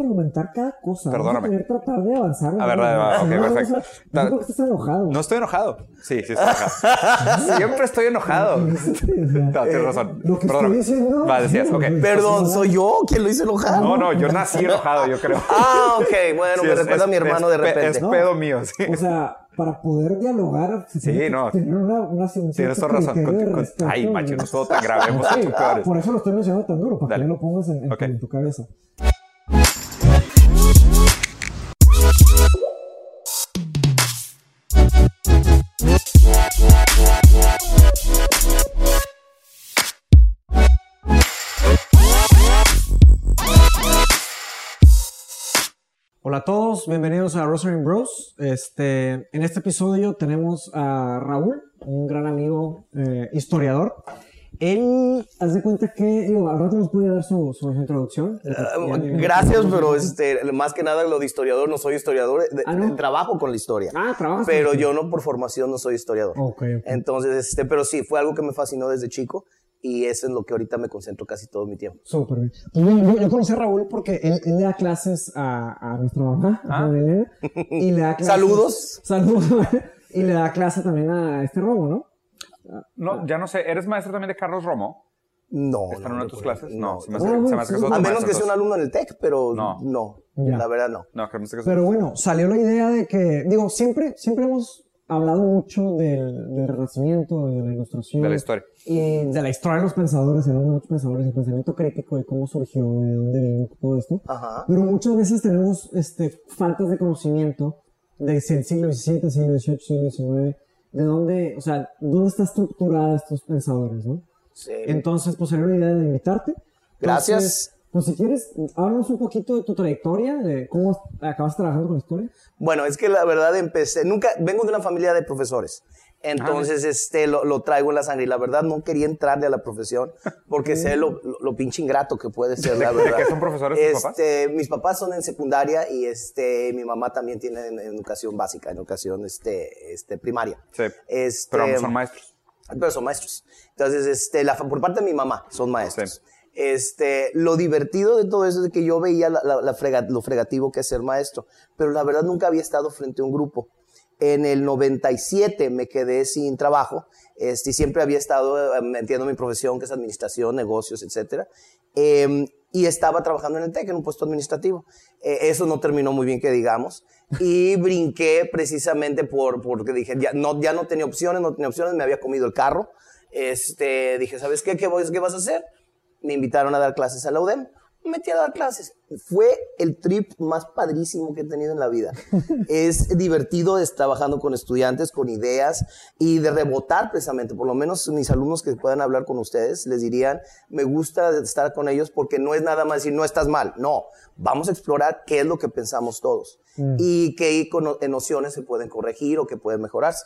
contraargumentar cada cosa. Perdóname. Vamos a tratar de avanzar. A ver, va, va, ok, No, no, perfecto. o sea, Yo creo que estás enojado. No estoy enojado. Sí, sí estoy enojado. Siempre estoy enojado. No, tienes razón. Lo que Perdóname. diciendo- Va, decías, ok. Perdón, ¿soy yo quien lo hice enojar? No, no, yo nací enojado, yo creo. Ah, ok, bueno, Sí, me es- recuerda a mi hermano de pe- repente. Es pedo mío, sí. O sea, para poder dialogar, que no. tener una, una un Tienes toda razón. Con- con-. Ay, macho, no es todo tan grave. Hemos Sí, hecho peores. Por eso lo estoy mencionando tan duro, para Dale. que no lo pongas en, en- Ok. en tu cabeza. Hola a todos, bienvenidos a Rosary Bros. Este, en este episodio tenemos a Raúl, un gran amigo eh, historiador. Él, haz de cuenta que, digo, al rato nos puede dar su, su introducción. Ya- Gracias, pero este, más que nada lo de historiador, no soy historiador, de- Ah, ¿no? trabajo con la historia. Ah, trabajas Pero yo no por formación no soy historiador. Ok, ok. Entonces, este, pero sí, fue algo que me fascinó desde chico y eso es lo que ahorita me concentro casi todo mi tiempo. Súper bien. Pues bueno, yo, yo conocí a Raúl porque él, él le da clases a, a nuestra mamá, a Belén, y le da clases. Saludos. Saludos. y le da clase también a este robo, ¿no? No, ya no sé. ¿Eres maestro también de Carlos Romo? No. ¿Está en no, una de no tus clases? No, se me hace, Ah, bueno, se me hace que sí. sos A menos maestro, que sea un alumno en el TEC, pero No. no, Ya. la verdad no. No, que me Pero bueno, salió la idea de que, digo, siempre, siempre hemos hablado mucho del, del renacimiento, de la ilustración. De la historia. Y de la historia de los pensadores, de los pensadores, el pensamiento crítico, de cómo surgió, de dónde vino, todo esto. Ajá. Pero muchas veces tenemos este, faltas de conocimiento de si el siglo XVII, siglo XVIII, siglo XIX, de dónde, o sea, dónde está estructurada estos pensadores, ¿no? Sí. Entonces, pues salió la idea de invitarte. Gracias. Entonces, pues si quieres, háblanos un poquito de tu trayectoria, de cómo acabas trabajando con historia. Bueno, es que la verdad empecé, nunca, vengo de una familia de profesores. Entonces, este, lo, lo traigo en la sangre. Y la verdad, no quería entrarle a la profesión porque sé lo, lo, lo pinche ingrato que puede ser, la ¿De- de verdad. qué son profesores tus papás? Este, Mis papás son en secundaria y este, mi mamá también tiene en, en educación básica, en educación este, este, primaria. Sí. Este, Pero son maestros. pero son maestros. Entonces, este, la, por parte de mi mamá, son maestros. Este, lo divertido de todo eso es que yo veía lo fregativo que es ser maestro, pero la verdad nunca había estado frente a un grupo. En el 97 me quedé sin trabajo, este, siempre había estado eh, metiendo mi profesión, que es administración, negocios, etcétera. Em, y estaba trabajando en el TEC, en un puesto administrativo. Eh, eso no terminó muy bien, que digamos. Y brinqué precisamente por, porque dije, ya no, ya no tenía opciones, no tenía opciones, me había comido el carro. Este, dije, ¿sabes qué? ¿Qué, voy- qué vas a hacer? Me invitaron a dar clases a la UDEM. Me metí a dar clases. Fue el trip más padrísimo que he tenido en la vida. es divertido estar trabajando con estudiantes, con ideas y de rebotar precisamente. Por lo menos mis alumnos que puedan hablar con ustedes les dirían, me gusta estar con ellos porque no es nada más decir, no estás mal. No, vamos a explorar qué es lo que pensamos todos y qué nociones se pueden corregir o que pueden mejorarse.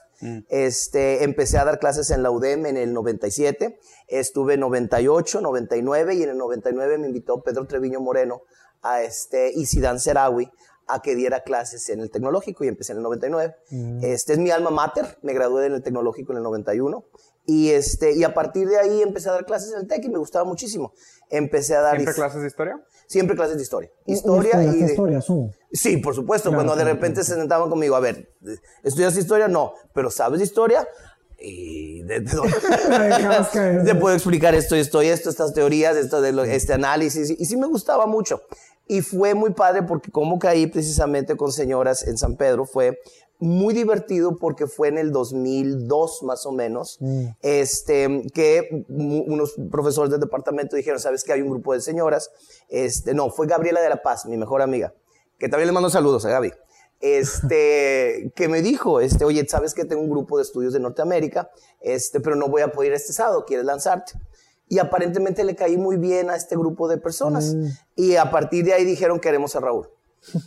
Este, empecé a dar clases en la UDEM en el 97, estuve en 98, 99 y en el 99 me invitó Pedro Treviño Moreno a este, y Sidán Serawi a que diera clases en el tecnológico y empecé en el 99. Este es mi alma mater, me gradué en el tecnológico en el 91 y este y a partir de ahí empecé a dar clases en el TEC y me gustaba muchísimo. Empecé a dar ¿Siempre clases de historia? siempre clases de historia. Historia y de de, historia, asumo. Sí, por supuesto. Claro, Cuando de claro, repente se sentaban conmigo, a ver, ¿estudias historia? No, pero ¿sabes de historia? Y de, de- caer. te puedo explicar esto, esto y esto, estas teorías, esto de lo- este análisis. Y, sí me gustaba mucho. Y fue muy padre porque como caí precisamente con señoras en San Pedro, fue muy divertido porque fue en el 2002 más o menos, este, que unos profesores del departamento dijeron, ¿sabes que hay un grupo de señoras? Este, no, fue Gabriela de la Paz, mi mejor amiga, que también le mando saludos a Gaby este, que me dijo, este, oye, sabes que tengo un grupo de estudios de Norteamérica, este, pero no voy a poder ir este sábado, ¿quieres lanzarte? Y aparentemente le caí muy bien a este grupo de personas. Y a partir de ahí dijeron, queremos a Raúl.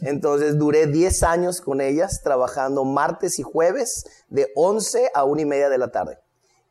Entonces duré 10 años con ellas, trabajando martes y jueves de 11 a 1 y media de la tarde.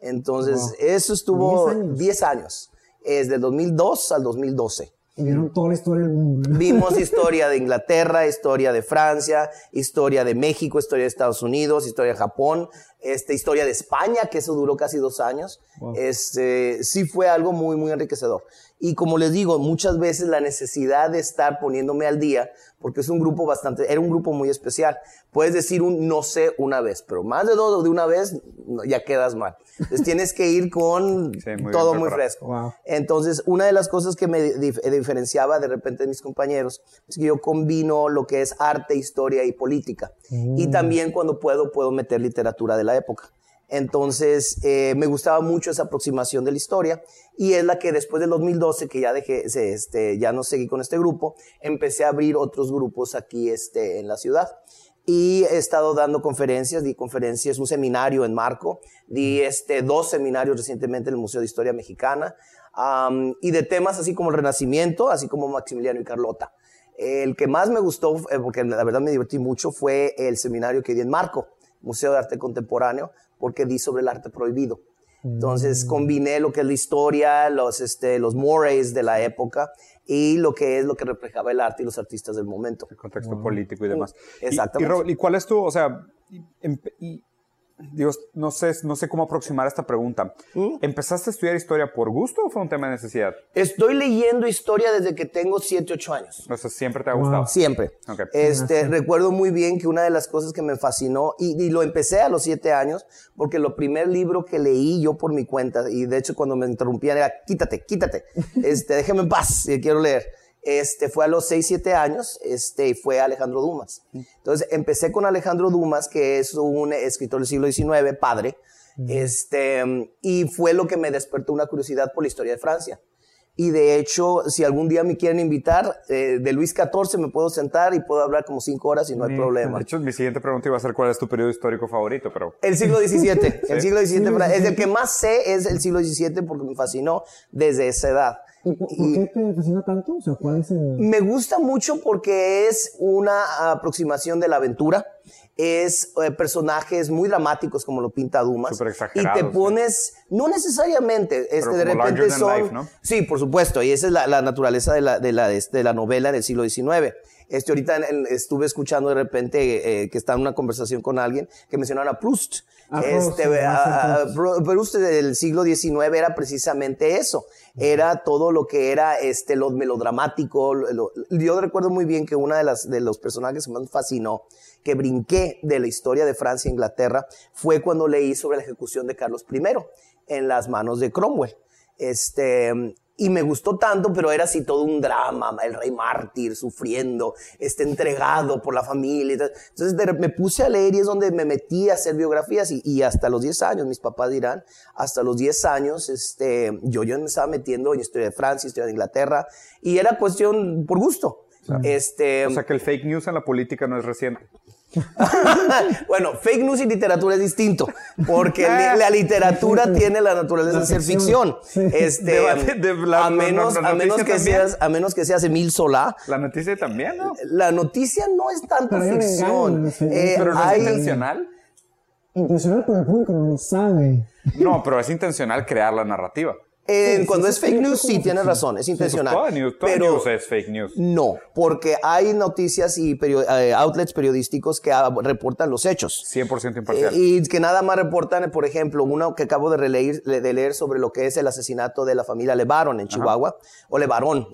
Entonces, Wow. eso estuvo 10 años. 10 años. Es del 2002 al 2012. Y vieron toda la historia del mundo. Vimos historia de Inglaterra, historia de Francia, historia de México, historia de Estados Unidos, historia de Japón, este, historia de España, que eso duró casi dos años. Wow. Este, sí fue algo muy, muy enriquecedor. Y como les digo, muchas veces la necesidad de estar poniéndome al día, porque es un grupo bastante, era un grupo muy especial. Puedes decir un no sé una vez, pero más de dos de una vez ya quedas mal. Entonces tienes que ir con todo muy fresco. Entonces, una de las cosas que me diferenciaba de repente de mis compañeros es que yo combino lo que es arte, historia y política. Y mm. también cuando puedo, puedo meter literatura de la época. Entonces, eh, me gustaba mucho esa aproximación de la historia y es la que después del 2012, que ya dejé, este, ya no seguí con este grupo, empecé a abrir otros grupos aquí este, en la ciudad. Y he estado dando conferencias, di conferencias, un seminario en Marco, di este, dos seminarios recientemente en el Museo de Historia Mexicana, y de temas así como el Renacimiento, así como Maximiliano y Carlota. El que más me gustó, eh, porque la verdad me divertí mucho, fue el seminario que di en Marco, Museo de Arte Contemporáneo, porque di sobre el arte prohibido. Entonces mm. combiné lo que es la historia, los, este, los mores de la época y lo que es lo que reflejaba el arte y los artistas del momento. El contexto político y demás. Exactamente. Y, y, cuál es tu, o sea, y, Dios, no sé, no sé cómo aproximar esta pregunta. ¿Mm? ¿Empezaste a estudiar historia por gusto o fue un tema de necesidad? Estoy leyendo historia desde que tengo 7, 8 años. O sea, siempre te ha gustado. Siempre. Este, recuerdo muy bien que una de las cosas que me fascinó, y, lo empecé a los 7 años, porque lo primer libro que leí yo por mi cuenta, y de hecho cuando me interrumpían era, quítate, quítate, este, déjame en paz, quiero leer este, fue a los 6, 7 años, este, fue Alejandro Dumas. Entonces, empecé con Alejandro Dumas, que es un escritor del siglo XIX, padre, este, y fue lo que me despertó una curiosidad por la historia de Francia. Y de hecho, si algún día me quieren invitar, eh, de Luis XIV me puedo sentar y puedo hablar como cinco horas y no hay problema. De hecho, mi siguiente pregunta iba a ser cuál es tu periodo histórico favorito, pero... El siglo XVII. El siglo XVII. Es el que más sé es el siglo XVII porque me fascinó desde esa edad. ¿Y por, qué te fascina tanto? O sea, ¿cuál es el... Me gusta mucho porque es una aproximación de la aventura. Es eh, personajes muy dramáticos como lo pinta Dumas. Y te pones, no necesariamente, este, de repente son... ¿no? Sí, por supuesto, y esa es la, la naturaleza de la, de, la, de la novela del siglo XIX. Este, ahorita estuve escuchando de repente eh, que estaba en una conversación con alguien que mencionaba a Proust. Este, Proust del siglo XIX era precisamente eso. Era todo lo que era este, lo melodramático. yo recuerdo muy bien que una de las de los personajes que más me fascinó, que brinqué de la historia de Francia e Inglaterra, fue cuando leí sobre la ejecución de Carlos I en las manos de Cromwell. Este, y me gustó tanto, pero era así todo un drama, el rey mártir sufriendo, este, entregado por la familia. Entonces me puse a leer y es donde me metí a hacer biografías y, hasta los 10 años, mis papás dirán, hasta los 10 años, este, yo, yo me estaba metiendo en historia de Francia, historia de Inglaterra y era cuestión por gusto. este, o sea que el fake news en la política no es reciente. bueno, fake news y literatura es distinto, porque la literatura tiene la naturaleza de ser ficción. Este, a menos, a menos que seas, a menos que seas Emil Solá. La noticia también, ¿no? La noticia no es tanto ficción. Eh, pero no es intencional. Intencional, pero el público no lo sabe. No, pero es intencional crear la narrativa cuando es fake news, sí, tienes razón, es intencional. pero news es fake news. No, porque hay noticias y eh, outlets periodísticos que reportan los hechos. 100% imparcial. Eh, y que nada más reportan, por ejemplo, uno que acabo de, releer, de leer sobre lo que es el asesinato de la familia Levaron en Chihuahua, o Levarón,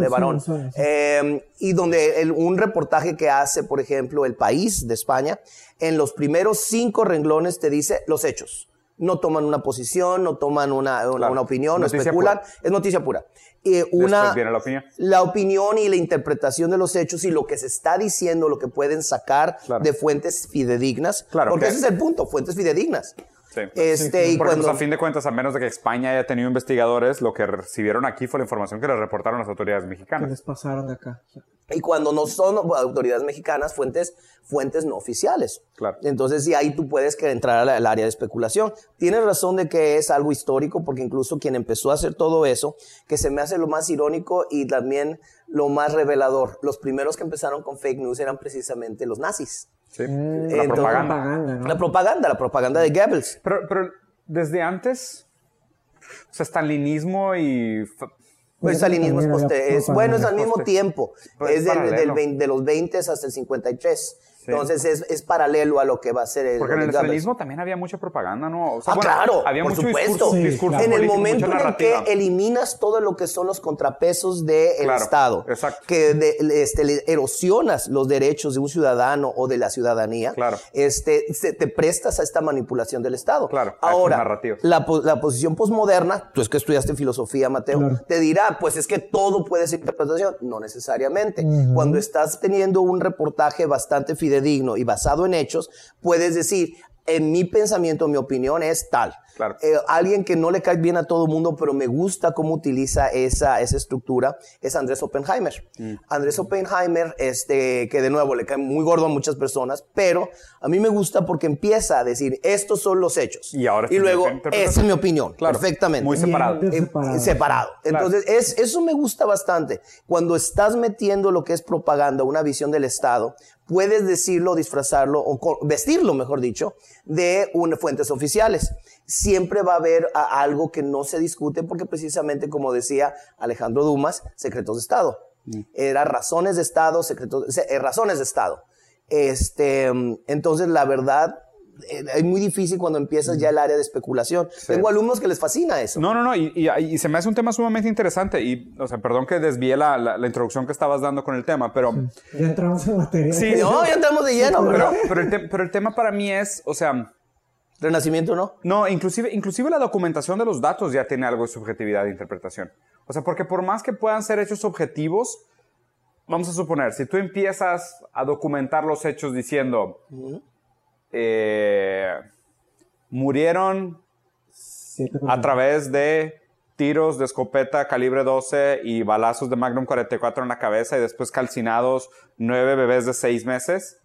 Levarón, em, y donde un reportaje que hace, por ejemplo, El País de España, en los primeros cinco renglones te dice los hechos no toman una posición, no toman una, una, opinión, no especulan, es noticia pura. Eh, una, viene la opinión. La opinión y la interpretación de los hechos y lo que se está diciendo, lo que pueden sacar de fuentes fidedignas. Claro, porque ese es el punto, fuentes fidedignas. Sí. Este, y Porque pues, a fin de cuentas, a menos de que España haya tenido investigadores, lo que recibieron aquí fue la información que les reportaron las autoridades mexicanas. Que les pasaron de acá. Y cuando no son autoridades mexicanas, fuentes, fuentes no oficiales. Claro. Entonces, sí, ahí tú puedes entrar al área de especulación. Tienes razón de que es algo histórico, porque incluso quien empezó a hacer todo eso, que se me hace lo más irónico y también lo más revelador. Los primeros que empezaron con fake news eran precisamente los nazis. Sí. la propaganda. La propaganda, la propaganda de Goebbels. Pero, pero desde antes, o sea, stalinismo y pues stalinismo es, es, bueno, es al mismo tiempo. es del, de los 20 hasta el 53. Entonces es, es, paralelo a lo que va a ser el. Porque en el estalinismo también había mucha propaganda, ¿no? O sea, ah, claro. Había por mucho supuesto. discurso, en el momento en el que eliminas todo lo que son los contrapesos del Estado, exacto. que de, este, erosionas los derechos de un ciudadano o de la ciudadanía, claro. este, te prestas a esta manipulación del Estado. Claro. Ahora, la, la, posición posmoderna, tú es que estudiaste filosofía, Mateo, te dirá, pues es que todo puede ser interpretación. No necesariamente. Cuando estás teniendo un reportaje bastante fidedigno y basado en hechos, puedes decir, en mi pensamiento, mi opinión es tal. Eh, alguien que no le cae bien a todo el mundo, pero me gusta cómo utiliza esa, esa estructura, es Andrés Oppenheimer. Mm. Andrés Oppenheimer, este, que de nuevo le cae muy gordo a muchas personas, pero a mí me gusta porque empieza a decir, estos son los hechos. Y ahora Y luego, esa es mi opinión, perfectamente. Muy separado. separado. separado. Entonces, es, eso me gusta bastante. Cuando estás metiendo lo que es propaganda, una visión del Estado, puedes decirlo, disfrazarlo o vestirlo, mejor dicho, de unas fuentes oficiales. Siempre va a haber algo que no se discute porque precisamente, como decía Alejandro Dumas, secretos de Estado. Mm. Era razones de Estado, secretos, eh, razones de Estado. Este, entonces, la verdad, eh, es muy difícil cuando empiezas ya el área de especulación. Tengo alumnos que les fascina eso. No, no, no, y, se me hace un tema sumamente interesante. Y, o sea, perdón que desvíe la, la, introducción que estabas dando con el tema, pero... Ya entramos en materia. Sí, no, ya entramos de lleno. pero, pero, el pero el tema para mí es, o sea... Renacimiento, ¿no? No, inclusive, inclusive la documentación de los datos ya tiene algo de subjetividad de interpretación. O sea, porque por más que puedan ser hechos objetivos, vamos a suponer, si tú empiezas a documentar los hechos diciendo, eh, murieron a través de tiros de escopeta calibre 12 y balazos de Magnum 44 en la cabeza y después calcinados nueve bebés de seis meses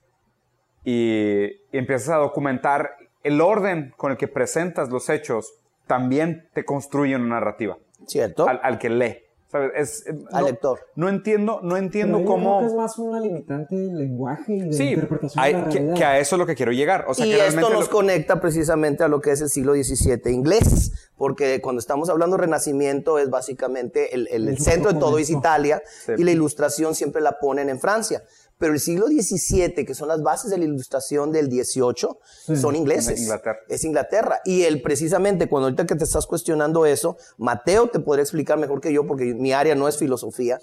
y, empiezas a documentar el orden con el que presentas los hechos también te construye una narrativa. Cierto. al que lee. Es, eh, Al lector. No entiendo, no entiendo cómo. es más una limitante del lenguaje y de sí, interpretación hay, que, que, a eso es lo que quiero llegar. O sea, y que esto nos conecta precisamente a lo que es el siglo XVII inglés, porque cuando estamos hablando de Renacimiento es básicamente el, el, el centro de todo es Italia y la ilustración siempre la ponen en Francia. Pero el siglo XVII, que son las bases de la ilustración del XVIII, son ingleses. Inglaterra. Es Inglaterra. Y él, precisamente, cuando ahorita que te estás cuestionando eso, Mateo te podría explicar mejor que yo, porque mi área no es filosofía.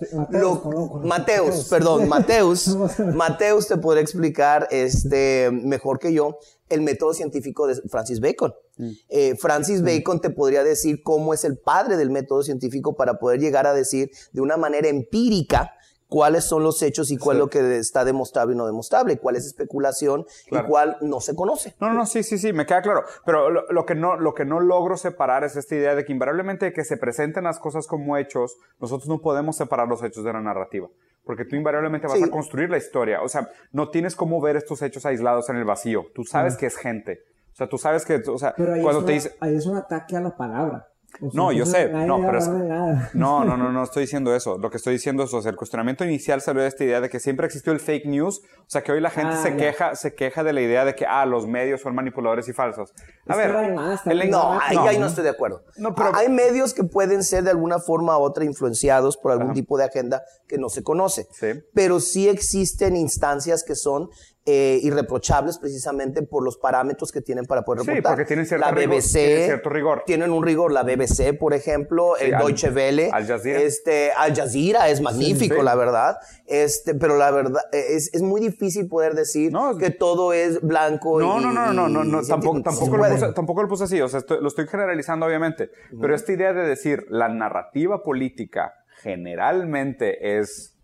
Mateus, perdón, Mateus. Mateus te podría explicar este, mejor que yo el método científico de Francis Bacon. Mm. Eh, Francis Bacon te podría decir cómo es el padre del método científico para poder llegar a decir de una manera empírica cuáles son los hechos y cuál es lo que está demostrable y no demostrable, cuál es especulación y cuál no se conoce. No, no, sí, sí, sí, me queda claro. Pero lo, que no, lo que no logro separar es esta idea de que invariablemente que se presenten las cosas como hechos, nosotros no podemos separar los hechos de la narrativa. Porque tú invariablemente vas a construir la historia. O sea, no tienes cómo ver estos hechos aislados en el vacío. Tú sabes que es gente. O sea, tú sabes que, o sea, cuando te dice... Ahí es un ataque a la palabra no, yo sé, no, pero no, no, no, no estoy diciendo eso. Lo que estoy diciendo es, o sea, el cuestionamiento inicial salió de esta idea de que siempre existió el fake news, o sea, que hoy la gente ah, se queja, se queja de la idea de que, ah, los medios son manipuladores y falsos. A ver, no, ahí, no estoy de acuerdo. No, pero, hay medios que pueden ser de alguna forma u otra influenciados por algún tipo de agenda que no se conoce. Sí. Pero sí existen instancias que son eh, irreprochables precisamente por los parámetros que tienen para poder reportar. Sí, porque tienen, la BBC, cierto rigor. Tienen un rigor. La BBC, por ejemplo, el Deutsche Welle. Al Jazeera. Este, Al Jazeera es magnífico, la verdad. Este, pero la verdad, es, es muy difícil poder decir que todo es blanco no, y... No, no, no, no, no, tampoco, tampoco, lo puse, tampoco lo puse así. O sea, lo estoy generalizando, obviamente. Pero esta idea de decir la narrativa política generalmente es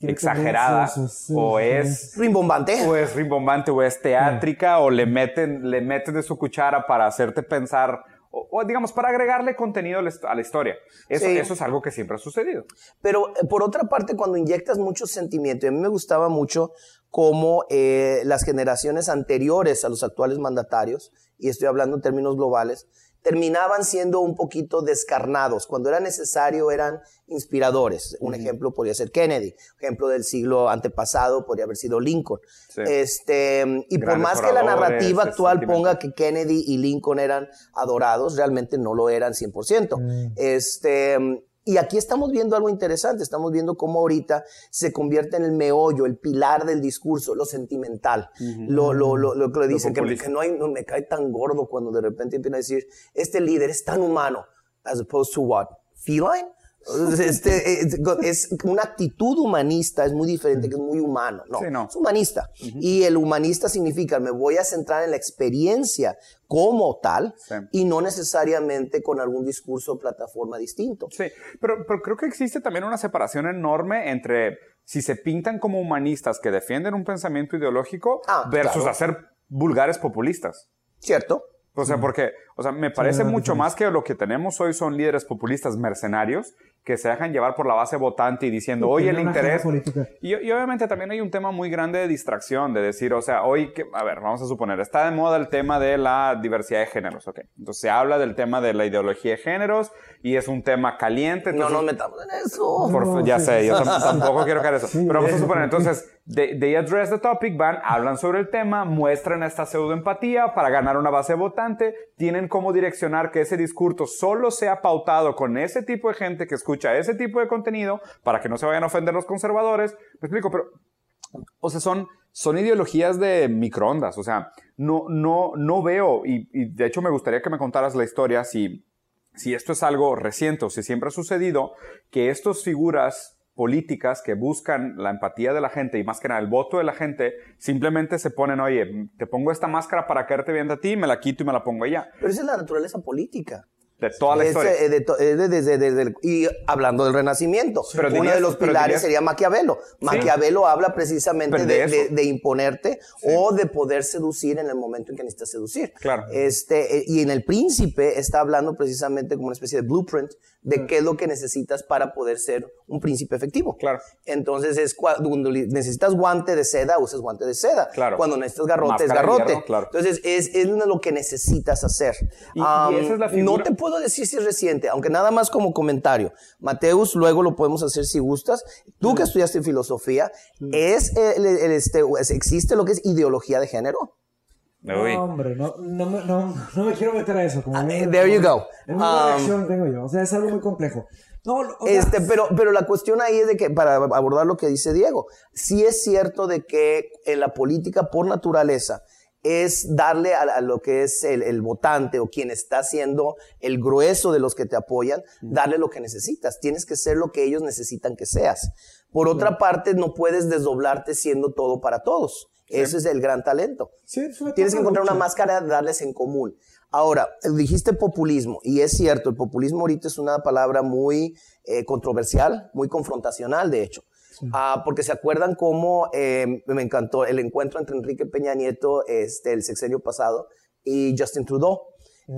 exagerada o es rimbombante. o es rimbombante o es teátrica o le meten le meten de su cuchara para hacerte pensar o, digamos para agregarle contenido a la historia. Eso, eso es algo que siempre ha sucedido. Pero eh, por otra parte cuando inyectas mucho sentimiento y a mí me gustaba mucho cómo eh, las generaciones anteriores a los actuales mandatarios y estoy hablando en términos globales terminaban siendo un poquito descarnados. Cuando era necesario eran inspiradores. Un ejemplo podría ser Kennedy. ejemplo del siglo antepasado podría haber sido Lincoln. Este, y por más que la narrativa actual ponga que Kennedy y Lincoln eran adorados, realmente no lo eran 100%. Mm. Este, Y aquí estamos viendo algo interesante, estamos viendo cómo ahorita se convierte en el meollo, el pilar del discurso, lo sentimental, lo, lo, lo, lo, que le dicen, que, que, no, hay, no me cae tan gordo cuando de repente empieza a decir, este líder es tan humano, as opposed to what? Feline? Este, es, una actitud humanista, es muy diferente, que es muy humano. No, es humanista. Y el humanista significa, me voy a centrar en la experiencia como tal y no necesariamente con algún discurso o plataforma distinto. Sí, pero, pero creo que existe también una separación enorme entre si se pintan como humanistas que defienden un pensamiento ideológico ah, versus hacer vulgares populistas. Cierto. O sea, porque, o sea, me parece mucho más que lo que tenemos hoy son líderes populistas mercenarios que se dejan llevar por la base votante y diciendo, hoy el interés... Y, y, obviamente también hay un tema muy grande de distracción, de decir, o sea, hoy, que, a ver, vamos a suponer, está de moda el tema de la diversidad de géneros, ¿ok? Entonces se habla del tema de la ideología de géneros y es un tema caliente. no nos metamos en eso. ya sé, yo tampoco quiero caer eso. Pero vamos a suponer, entonces, they, they, address the topic, van, hablan sobre el tema, muestran esta pseudoempatía para ganar una base votante, tienen cómo direccionar que ese discurso solo sea pautado con ese tipo de gente que escucha ese tipo de contenido para que no se vayan a ofender los conservadores. Me explico, pero, o sea, son, son ideologías de microondas, o sea, no, no, no veo, y, y de hecho me gustaría que me contaras la historia si, si esto es algo reciente o si siempre ha sucedido, que estas figuras políticas que buscan la empatía de la gente y más que nada el voto de la gente, simplemente se ponen, oye, te pongo esta máscara para caerte bien a ti, me la quito y me la pongo allá. Pero esa es la naturaleza política. De toda la historia. desde, y hablando del Renacimiento, uno de los pilares sería Maquiavelo. Maquiavelo habla precisamente de, imponerte o de poder seducir en el momento en que necesitas seducir. Claro. Este, eh, y en El Príncipe está hablando precisamente como una especie de blueprint de mm. qué es lo que necesitas para poder ser un príncipe efectivo. Claro. Entonces es cuando necesitas guante de seda, usas guante de seda. Claro. Cuando necesitas garrote, es garrote. claro. Entonces es, es lo que necesitas hacer. Y, esa es la figura. No te puedo decir si es reciente, aunque nada más como comentario. Mateus, luego lo podemos hacer si gustas. Tú que mm. estudiaste filosofía, mm. ¿es el, este, ¿existe lo que es ideología de género? No, hombre, no, no, no, no, me quiero meter a eso. Como uh, there you go. Es una um, reacción tengo yo. O sea, es algo muy complejo. No, este, pero, pero la cuestión ahí es de que, para abordar lo que dice Diego, sí es cierto de que en la política por naturaleza es darle a, lo que es el, el, votante o quien está haciendo el grueso de los que te apoyan, darle lo que necesitas. Tienes que ser lo que ellos necesitan que seas. Por otra parte, no puedes desdoblarte siendo todo para todos. Ese es el gran talento. Tienes que encontrar una máscara, darles en común. Ahora, dijiste populismo, y es cierto, el populismo ahorita es una palabra muy eh, controversial, muy confrontacional, de hecho. Ah, porque se acuerdan cómo eh, me encantó el encuentro entre Enrique Peña Nieto, este, el sexenio pasado, y Justin Trudeau.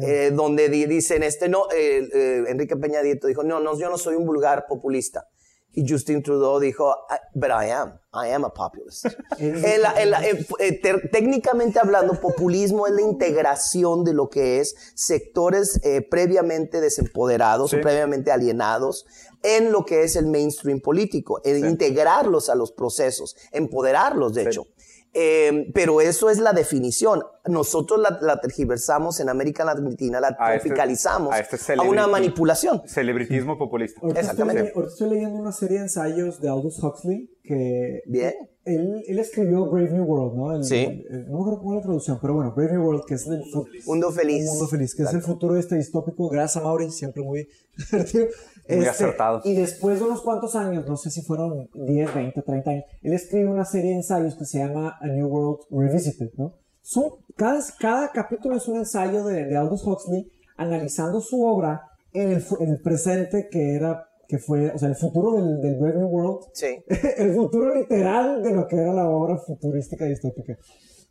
Eh, donde dicen, este no, Enrique Peña Nieto dijo, no, no, yo no soy un vulgar populista. Y Justin Trudeau dijo, but I am, I am a populist. Eh, técnicamente hablando, populismo es la integración de lo que es sectores eh, previamente desempoderados o previamente alienados en lo que es el mainstream político, integrarlos a los procesos, empoderarlos, de hecho. Eh, pero eso es la definición. Nosotros la, tergiversamos en América Latina, la este- tropicalizamos a, este una manipulación. Celebritismo populista. Exactamente. Estoy, estoy, leyendo una serie de ensayos de Aldous Huxley que... Bien. Él, él escribió Brave New World, ¿no? sí. no me acuerdo cómo es la traducción, pero bueno, Brave New World, que es el... Mundo feliz. Mundo feliz, que es el futuro este distópico. Gracias a Mauri, siempre muy divertido. Muy este, acertado. Y después de unos cuantos años, no sé si fueron 10, 20, 30 años, él escribe una serie de ensayos que se llama A New World Revisited, ¿no? Son, cada, cada capítulo es un ensayo de, de Aldous Huxley analizando su obra en el, en el presente que era que fue, o sea, el futuro del, del Brave New World, sí. el futuro literal de lo que era la obra futurística distópica.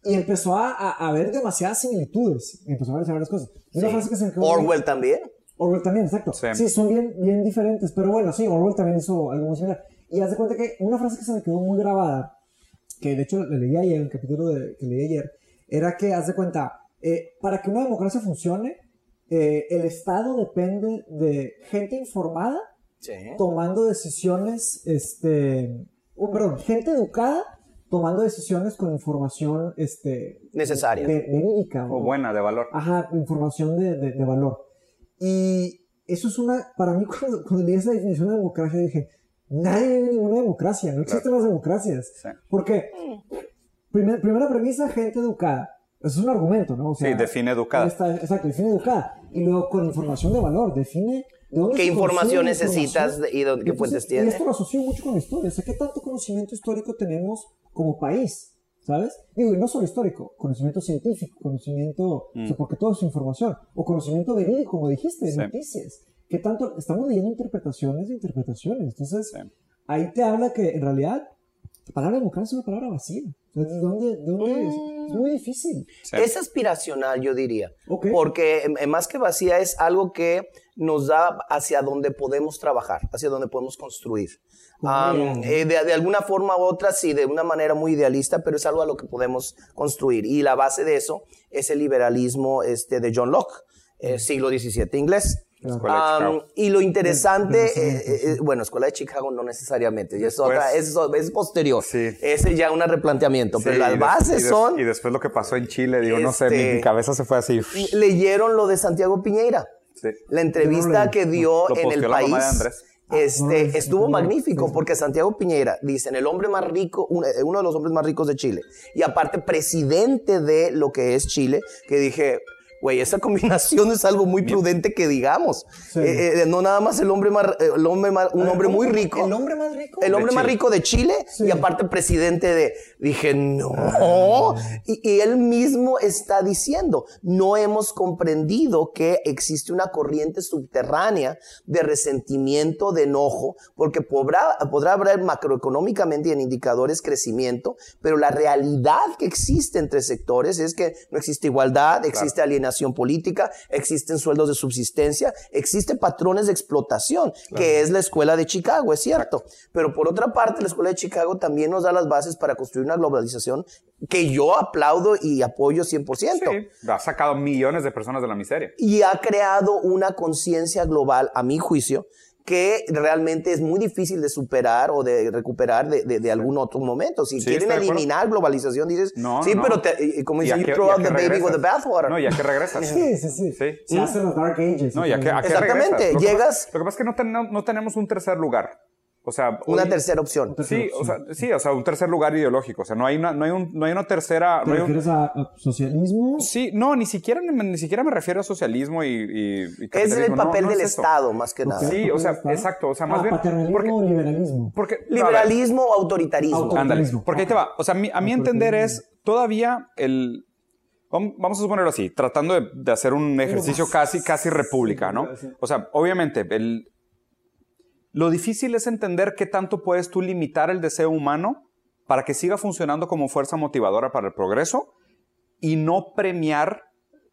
Y empezó a, a, ver demasiadas similitudes, empezó a ver varias cosas. Una frase que se Orwell también. Orwell también, exacto. Sí. son bien, bien diferentes, pero bueno, sí, Orwell también hizo algo muy similar. Y haz de cuenta que una frase que se me quedó muy grabada, que de hecho le leí ayer, en el capítulo de, que leí ayer, era que, haz de cuenta, eh, para que una democracia funcione, eh, el Estado depende de gente informada tomando decisiones, este, oh, perdón, gente educada tomando decisiones con información este, necesaria, verídica o, buena, de valor. Ajá, información de, de, de valor. Y eso es una, para mí cuando, cuando leí esa definición de democracia dije, nadie vive ninguna democracia, no existen las democracias. Sí. Porque, primer- primera premisa, gente educada. Eso es un argumento, ¿no? O Sí, define educada. está- exacto, define educada. Y luego con información de valor, define de ¿Qué información necesitas información. y dónde- qué fuentes Y tienes? esto lo asocio mucho con la historia. O sea, ¿qué tanto conocimiento histórico tenemos como país? ¿Sabes? Digo, y no solo histórico, conocimiento científico, conocimiento, o sea, porque todo es información, o conocimiento verídico, como dijiste, de Sí. noticias. ¿Qué tanto? Estamos leyendo interpretaciones de interpretaciones. Entonces, Sí. ahí te habla que en realidad la palabra democracia es una palabra vacía. O sea, ¿De dónde, de dónde es? Es muy difícil. Sí. Es aspiracional, yo diría. Porque eh, más que vacía es algo que nos da hacia donde podemos trabajar, hacia donde podemos construir. Um, ideal. eh, de, de alguna forma u otra, sí, de una manera muy idealista, pero es algo a lo que podemos construir. Y la base de eso es el liberalismo este, de John Locke, eh, siglo XVII inglés. Escuela de Um, Chicago. y lo interesante, eh, nacimiento, eh, bueno, Escuela de Chicago no necesariamente, y es, Después- otra, es, es posterior. Sí. Ese ya un replanteamiento, Sí, pero las bases y son Y después lo que pasó en Chile, digo, no sé, mi, Este- mi cabeza se fue así. leyeron lo de Santiago Piñeira. Sí. La entrevista que dio Lo en el la mamá de país Andrés. no lo este, estuvo No, magnífico porque Santiago Piñera, dicen, el hombre más rico, un- eh, uno de los hombres más ricos de Chile. Y aparte, presidente de lo que es Chile, que dije, güey, esa combinación es algo muy prudente que digamos. Sí. Eh, eh, no nada más el hombre más, eh, el hombre más- un hombre muy rico. ¿El hombre más rico? El hombre más rico de Chile Sí. y aparte presidente de... Dije, no. Y, y él mismo está diciendo, no hemos comprendido que existe una corriente subterránea de resentimiento, de enojo, porque podrá, podrá haber macroeconómicamente y en indicadores crecimiento, pero la realidad que existe entre sectores es que no existe igualdad, existe alienación política, existen sueldos de subsistencia, existen patrones de explotación, que es la escuela de Chicago, es cierto. Pero por otra parte, la escuela de Chicago también nos da las bases para construir una globalización que yo aplaudo y apoyo 100%. Sí, ha sacado millones de personas de la miseria. Y ha creado una conciencia global, a mi juicio, que realmente es muy difícil de superar o de recuperar de, de- de algún otro momento. Si Sí, quieren eliminar globalización, dices, No, sí, no. pero te- como ¿Y dice, a you throw out the baby with the regresas? bathwater. No, ya que regresas. Sí, sí, sí. Sí. Se hacen los Dark Ages. No, ya que, ¿a qué Exactamente, regresas? Lo que llegas- pasa- lo que pasa es que no, ten- no tenemos un tercer lugar. O sea, Una hoy- tercera opción. Sí, o sea, sí, o sea, un tercer lugar ideológico. O sea, no hay una, no hay un, no hay una tercera. ¿Te No hay un- refieres a, a socialismo? sí, no, ni siquiera, ni siquiera me refiero a socialismo y. y- y Es el. No, papel no del es. Estado, más que nada. Sí, o sea, exacto, o sea, más Ah, bien- paternalismo porque- o liberalismo. Porque. Liberalismo o autoritarismo. Autor- Ándale, Autoritarismo. porque ahí te va. O sea, a mi, a mi entender es todavía el. vam- Vamos a suponerlo así, tratando de, de hacer un ejercicio casi, casi república, ¿no? O sea, obviamente, el, lo difícil es entender qué tanto puedes tú limitar el deseo humano para que siga funcionando como fuerza motivadora para el progreso y no premiar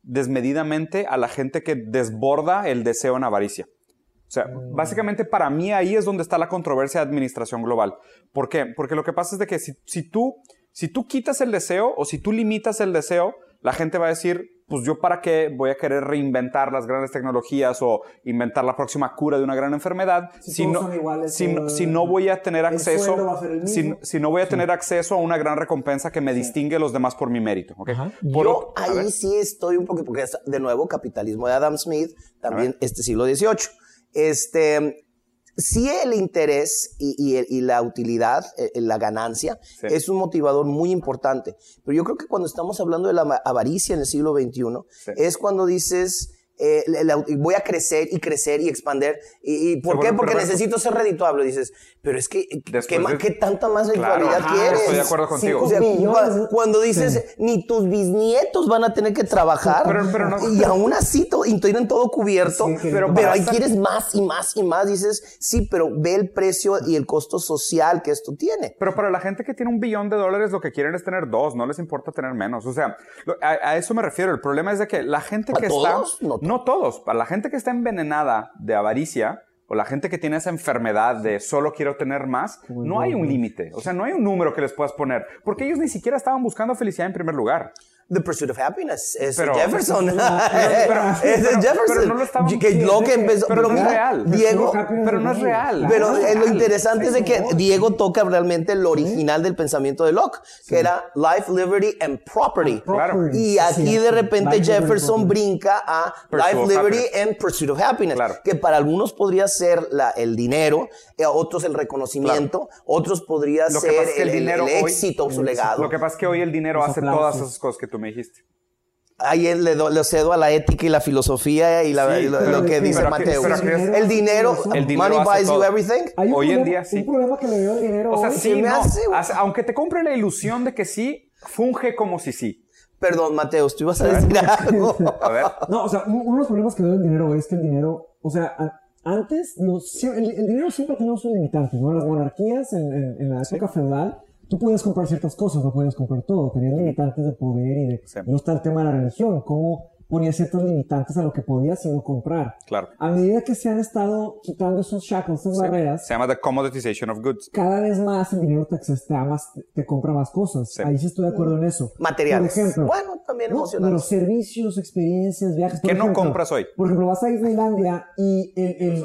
desmedidamente a la gente que desborda el deseo en avaricia. O sea, básicamente para mí ahí es donde está la controversia de administración global. ¿Por qué? Porque lo que pasa es de que si, si tú, si tú quitas el deseo o si tú limitas el deseo, la gente va a decir, pues yo para qué voy a querer reinventar las grandes tecnologías o inventar la próxima cura de una gran enfermedad Si si, no, son iguales, si, no- todo- si no voy a tener acceso, a si, no voy a tener acceso a una gran recompensa que me distingue a los demás por mi mérito. ¿ok? Ajá. Por Yo ahí sí estoy un poco, porque es, de nuevo, capitalismo de Adam Smith, también este siglo XVIII. Este, sí el interés y, y el- y la utilidad, eh, la ganancia, Sí. es un motivador muy importante. Pero yo creo que cuando estamos hablando de la avaricia en el siglo XXI, Sí. es cuando dices... eh, la- la- voy a crecer y crecer y expander. ¿Y, y por qué? Porque necesito ser redituable. Dices, pero es que, ¿qué, de- qué tanta más Claro, redituabilidad ajá, quieres? estoy de acuerdo contigo. O sea, cuando dices, Sí. ni tus bisnietos van a tener que trabajar. Pero- pero no- y aún así to- y tienen todo cubierto. Sí, que- pero ahí quieres más y más y más. Dices, sí, pero ve el precio y el costo social que esto tiene. Pero para la gente que tiene un billón de dólares, lo que quieren es tener dos, no les importa tener menos. O sea, a, a eso me refiero. El problema es de que la gente ¿A que todos? está. No No, todos. Para la gente que está envenenada de avaricia o la gente que tiene esa enfermedad de solo quiero tener más, no hay un límite. O sea, no hay un número que les puedas poner. Porque ellos ni siquiera estaban buscando felicidad en primer lugar. The Pursuit of Happiness. Es Pero- Jefferson. pero- es pero- Jefferson. pero no lo que lo que empezó. pero Pero, no es mira, real. Diego. Pero no es real. Pero No es lo interesante es de que Diego toca realmente el original del pensamiento de Locke, que era life, liberty and property. Claro. Y aquí de repente liberty, Jefferson brinca a life, liberty and pursuit of happiness, Claro. que para algunos podría ser la- el dinero, eh, otros el reconocimiento, otros podría Lo ser el el, el- el hoy- éxito o su legado. Lo que pasa es que hoy el dinero hace todas esas cosas que tú me dijiste. Ahí le, do- le cedo a la ética y la filosofía y la- Sí, y lo, pero- lo que pero dice Mateo. pero aquí es- el dinero, El dinero money buys you todo. everything. Hay un Hoy en problema- día, sí. Un problema que le veo al dinero O sea, hoy. sí, no. hace, aunque te compre la ilusión de que sí, funge como si sí. Perdón, Mateos, tú ibas a decir algo. A ver. No, o sea, un- uno de los problemas que veo del dinero es que el dinero, o sea, a- antes, sie- el, el dinero siempre ha tenido sus limitantes, ¿no? Las monarquías en, en- en la época feudal, tú podías comprar ciertas cosas, no podías comprar todo, tenías limitantes de poder y de... Sí. y no está el tema de la religión, cómo ponía ciertos limitantes a lo que podías y no comprar. Claro. A medida que se han estado quitando esos shackles, esas barreras, Se llama The Commoditization of Goods. cada vez más el dinero te, te, más, te compra más cosas. Sí. Ahí sí estoy de acuerdo en eso. Materiales. Por ejemplo, Bueno, también no, emocionales. pero servicios, experiencias, viajes. ¿Qué no ejemplo, compras hoy? Por ejemplo, vas a Disneylandia y el, el,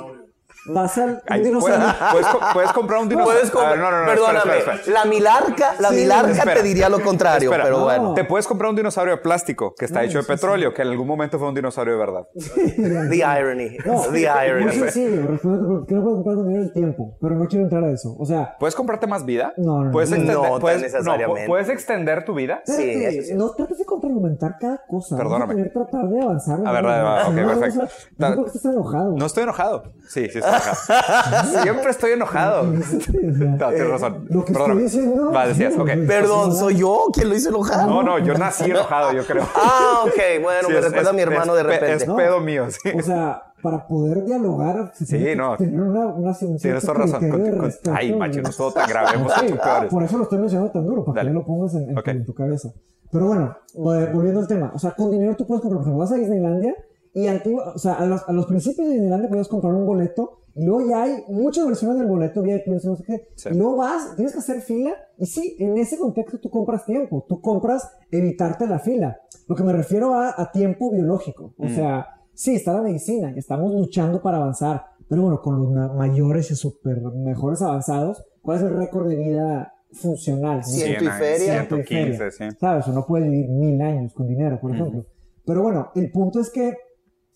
vas al puedes, dinosaurio. puedes co- puedes comprar un dinosaurio. Puedes A ver, no, no, no, perdóname, espera, espera, espera. la milarca, la Sí, milarca espera. te diría lo contrario, Espera, pero no. bueno. Te puedes comprar un dinosaurio de plástico que está No, hecho de sí, sí. petróleo, que en algún momento fue un dinosaurio de verdad. The irony. No, The irony. muy sencillo. puedo comprar con dinero el tiempo, pero no quiero entrar a eso. O sea, ¿Puedes comprarte más vida? No, no, ¿Puedes no. extender, No puedes, necesariamente. ¿Puedes extender tu vida? Sí, sí. no trates de contraargumentar cada cosa. Perdóname. Tratar de avanzar. A ver, ok, perfecto. No, estás enojado. No estoy enojado. Sí, sí estoy enojado. Siempre estoy enojado. No, tienes razón. Lo que Perdóname. estoy diciendo. Decías, ok. Perdón, soy yo quien lo hizo enojado. No, no, yo nací enojado, yo creo. Ah, ok, bueno, Sí, me es- recuerda a es- mi hermano es de pe- repente. Es pedo mío, sí. O sea, para poder dialogar, se tiene que no. tener una, una un Tienes toda razón. criterio de Con- con- respeto, ay, macho, no es todo tan grave. Hemos Sí, hecho peores. por eso lo estoy mencionando tan duro, para Dale. que no lo pongas en, en Ok. tu, en tu cabeza. Pero bueno, eh, volviendo al tema. O sea, con dinero tú puedes comprar, por ejemplo, vas a Disneylandia y antigua, o sea, a los, a los principios de Disneylandia puedes comprar un boleto y luego ya hay muchas versiones del boleto, VIP, no sé no sé qué. Sí. Luego vas, tienes que hacer fila y sí, en ese contexto tú compras tiempo, tú compras evitarte la fila. Lo que me refiero a, a tiempo biológico. Mm. O sea, sí, está la medicina y estamos luchando para avanzar. Pero bueno, con los ma- mayores y super mejores avanzados, ¿cuál es el récord de vida funcional? ¿no? Ciento y Cien años, feria. Ciento y 115, feria. sí. ¿Sabes? O no puedes vivir mil años con dinero, por ejemplo. Pero bueno, el punto es que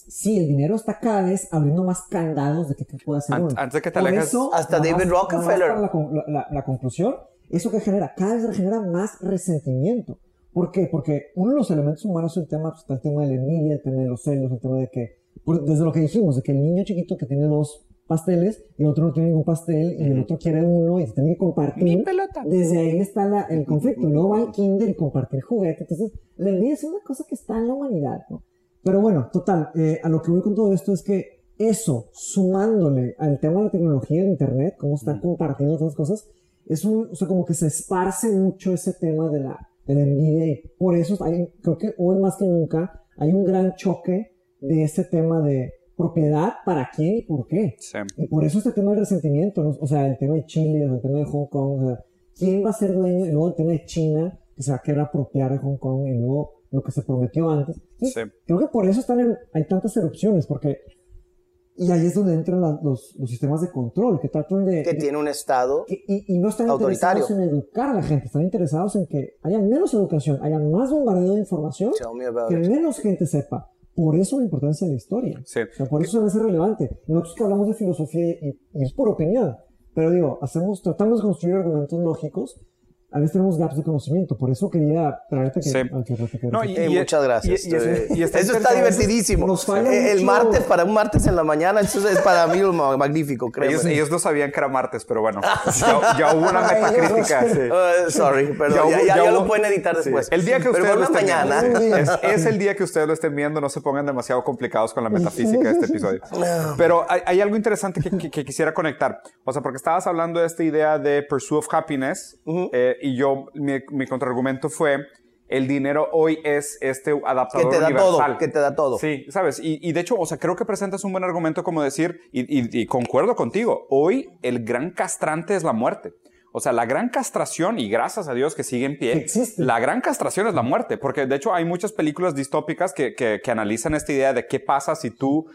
sí, el dinero está cada vez abriendo más candados de que, que puede hacer uno. antes de que te Por alejes- eso, Hasta David más- Rockefeller. para La, con- la- la- la conclusión, eso que genera, cada vez genera más resentimiento. ¿Por qué? Porque uno de los elementos humanos es el tema, pues, está el tema de la envidia, el tema de los celos, el tema de que, por- desde lo que dijimos, de que el niño chiquito que tiene dos pasteles y el otro no tiene ningún pastel y el otro quiere uno y se tiene que compartir. Mi pelota. Desde ahí está la- el conflicto. Luego va al kinder y compartir juguetes. Entonces, la envidia es una cosa que está en la humanidad, ¿no? Pero bueno, total, eh, a lo que voy con todo esto es que eso, sumándole al tema de la tecnología de internet, cómo están compartiendo otras cosas, es un, o sea, como que se esparce mucho ese tema de la, de la envidia y por eso hay, creo que hoy más que nunca hay un gran choque de ese tema de propiedad, para quién y por qué. Sí. Y por eso este tema del resentimiento, ¿no? o sea, el tema de Chile, el tema de Hong Kong, o sea, ¿quién va a ser dueño? Y luego el tema de China, que se va a querer apropiar de Hong Kong, y luego lo que se prometió antes. Entonces, Sí. Creo que por eso están en- hay tantas erupciones, porque... Y ahí es donde entran la- los, los sistemas de control, que tratan de... Que tiene un estado. que- y, y no están Autoritario. interesados en educar a la gente, están interesados en que haya menos educación, haya más bombardeo de información, me que it. menos gente sepa. Por eso la importancia de la historia. Sí. O sea, por eso se me hace relevante. Nosotros que hablamos de filosofía y, y es por opinión. Pero digo, hacemos, tratamos de construir argumentos lógicos. A veces tenemos gaps de conocimiento. Por eso quería traerte que, Sí. que- No, y- Eh, muchas gracias. y- y- Estoy- y está eso está divertidísimo. Nos falla Eh, el mucho- martes, para un martes en la mañana, eso es para mí lo ma- magnífico, créeme. Ellos, ellos no sabían que era martes, pero bueno, ya, ya hubo una metacrítica. sí. Uh, sorry, pero Ya ya, ya- ya ya hubo- lo pueden editar Sí. después. El día que ustedes lo estén mañana. viendo, es, es el día que ustedes lo estén viendo, no se pongan demasiado complicados con la metafísica de este episodio. Pero hay, hay algo interesante que, que- que quisiera conectar. O sea, porque estabas hablando de esta idea de Pursuit of Happiness eh, y yo, mi, mi contraargumento fue, el dinero hoy es este Que adaptador te da universal. todo, que te da todo. Sí, sabes, y, y de hecho, o sea, creo que presentas un buen argumento como decir, y, y- y concuerdo contigo, hoy el gran castrante es la muerte. O sea, la gran castración, y gracias a Dios que sigue en pie, Existe. la gran castración es la muerte, porque de hecho hay muchas películas distópicas que, que, que analizan esta idea de qué pasa si tú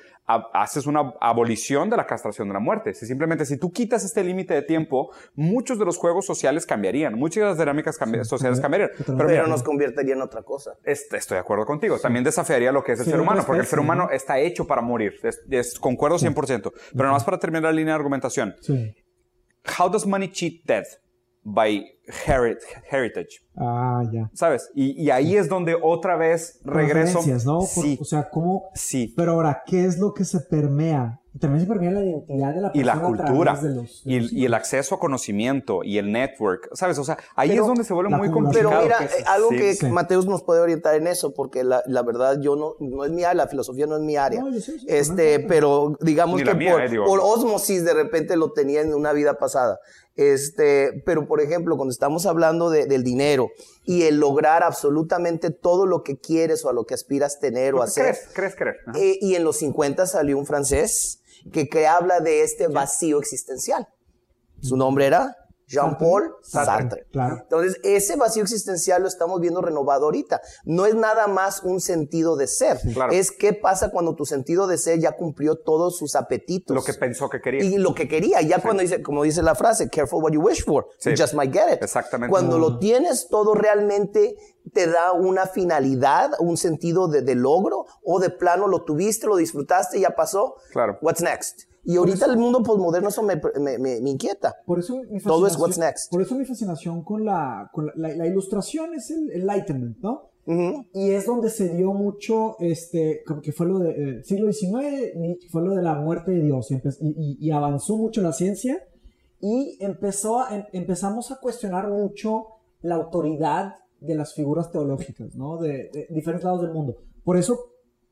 haces una abolición de la castración de la muerte. Si simplemente, si tú quitas este límite de tiempo, muchos de los juegos sociales cambiarían, muchas de las dinámicas cambi- sociales cambiarían. Pero Pero mira, nos convertiría en otra cosa. Este, estoy de acuerdo contigo. También desafiaría lo que es el Sí, ser humano, porque el ser humano ¿no? está hecho para morir. Es, es- concuerdo 100%. Pero nada más para terminar la línea de argumentación. How does money cheat death? By herit- heritage. Ah, ya. ¿Sabes? Y, y ahí es donde otra vez regreso. ¿no? Sí, O sea, ¿cómo? sí. Pero ahora, ¿qué es lo que se permea? También se permea la identidad de la persona. Y la cultura. de los- de y, los y el acceso a conocimiento y el network. ¿Sabes? O sea, ahí Pero es donde se vuelve muy acumulación. Pero complicado. mira, que- eh, algo sí. que sí. Mateus nos puede orientar en eso, porque la, la verdad yo no, no es mi área, la filosofía no es mi área. No, yo sé, sí, este, no, pero digamos que mía, por, eh, por osmosis de repente lo tenía en una vida pasada. Este, pero por ejemplo, cuando estamos hablando de- del dinero y el lograr absolutamente todo lo que quieres o a lo que aspiras tener o hacer, ¿Crees? ¿Crees? Ajá. eh, y en los 50 salió un francés que, que habla de este vacío existencial. Su nombre era Jean-Paul Sartre. Sartre. Claro. Entonces, ese vacío existencial lo estamos viendo renovado ahorita. No es nada más un sentido de ser. Claro. Es qué pasa cuando tu sentido de ser ya cumplió todos sus apetitos. Lo que pensó que quería. Y lo que quería, ya cuando dice, como dice la frase, careful what you wish for, Sí. you just might get it. Exactamente. Cuando Mm. lo tienes todo realmente te da una finalidad, un sentido de, de logro, o de plano lo tuviste, lo disfrutaste, ya pasó. Claro. What's next? Y ahorita el mundo posmoderno eso me, me- me- me inquieta. Por eso mi Todo es what's next. Por eso mi fascinación con la, con la, la- la ilustración es el enlightenment, ¿no? Ujú. Y es donde se dio mucho, este, como que fue lo del de, siglo XIX, fue lo de la muerte de Dios, y- y- y avanzó mucho la ciencia, y empezó a- em- empezamos a cuestionar mucho la autoridad de las figuras teológicas, ¿no? De, de diferentes lados del mundo. Por eso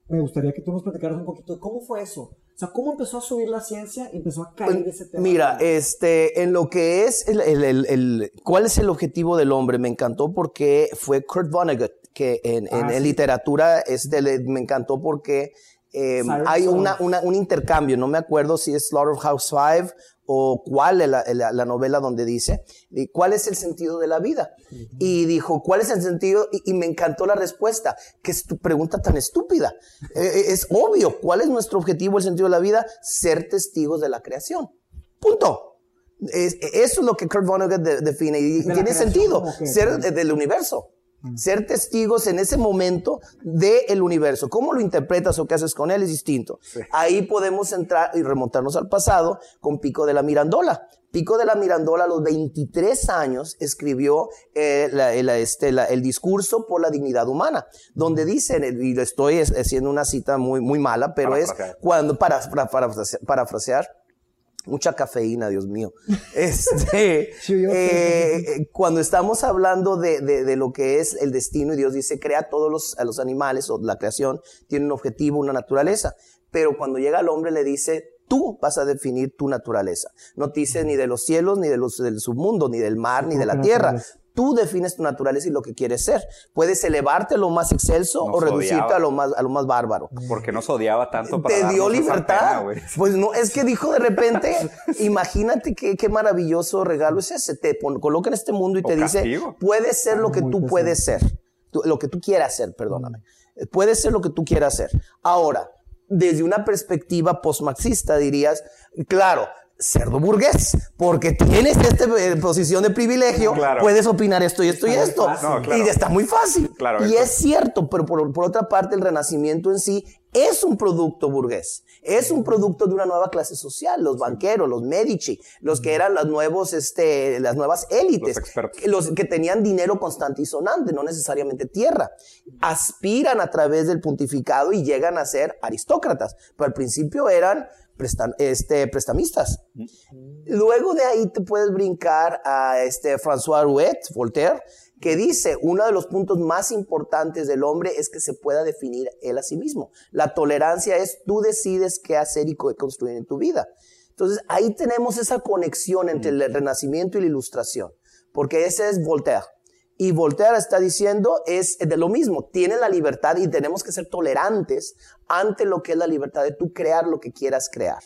me gustaría que tú nos platicaras un poquito de cómo fue eso. O sea, cómo empezó a subir la ciencia y empezó a caer Pues, ese tema. Mira, este, en lo que es el, el- el- el- cuál es el objetivo del hombre, me encantó porque fue Kurt Vonnegut, que en, en- Ah, en sí. literatura este, le- me encantó porque eh, Cyrus hay Smith. una, una- un intercambio, no me acuerdo si es Slaughterhouse Five o cuál es la, la- la novela donde dice, y cuál es el sentido de la vida. Y dijo, ¿cuál es el sentido? Y, y me encantó la respuesta, que es tu pregunta tan estúpida. Eh, eh, es obvio, ¿cuál es nuestro objetivo, el sentido de la vida? Ser testigos de la creación. Punto. Es- eso es lo que Kurt Vonnegut de- define y, De tiene sentido. Ser de- del universo. Ser testigos en ese momento del universo. ¿Cómo lo interpretas o qué haces con él es distinto? Ahí podemos entrar y remontarnos al pasado con Pico de la Mirandola. Pico de la Mirandola a los 23 años escribió eh, la- el, este, la- el discurso por la dignidad humana, donde dice, y lo estoy es- haciendo una cita muy, muy mala, pero es cuando, para, para, parafrasear- parafrasear, mucha cafeína, Dios mío. Este, eh, cuando estamos hablando de, de- de lo que es el destino y Dios dice, crea todos los, a los animales o la creación, tiene un objetivo, una naturaleza. Pero cuando llega al hombre le dice, tú vas a definir tu naturaleza. No te dice ni de los cielos, ni de los, del submundo, ni del mar, ni de la tierra. Tú defines tu naturaleza y lo que quieres ser. Puedes elevarte a lo más excelso Nos o reducirte odiaba. a lo más, a lo más bárbaro ¿Por qué nos odiaba tanto para te dio libertad. pena, pues no, es que dijo de repente, imagínate qué, qué maravilloso regalo es ese. Te pon- coloca en este mundo y O te dice, puedes ser lo que Muy tú pesado. puedes ser. Tú- lo que tú quieras ser, perdóname. Puedes ser lo que tú quieras ser. Ahora, desde una perspectiva postmarxista dirías, claro, cerdo burgués, porque tienes esta eh, posición de privilegio, Claro. puedes opinar esto y esto y Está esto. fácil. No, claro. Y está muy fácil. Claro, y es cierto, pero por, por otra parte el renacimiento en sí es un producto burgués, es un producto de una nueva clase social, los banqueros, los medici, los que eran las, nuevos, este, las nuevas élites, Los expertos. los que tenían dinero constante y sonante, no necesariamente tierra, aspiran a través del pontificado y llegan a ser aristócratas, pero al principio eran prestan- este, prestamistas. Luego de ahí te puedes brincar a este François Rouet, Voltaire, que dice, uno de los puntos más importantes del hombre es que se pueda definir él a sí mismo. La tolerancia es tú decides qué hacer y co- construir en tu vida. Entonces ahí tenemos esa conexión entre el renacimiento y la ilustración, porque ese es Voltaire. Y Voltaire está diciendo es de lo mismo, tiene la libertad y tenemos que ser tolerantes ante lo que es la libertad de tú crear lo que quieras crear.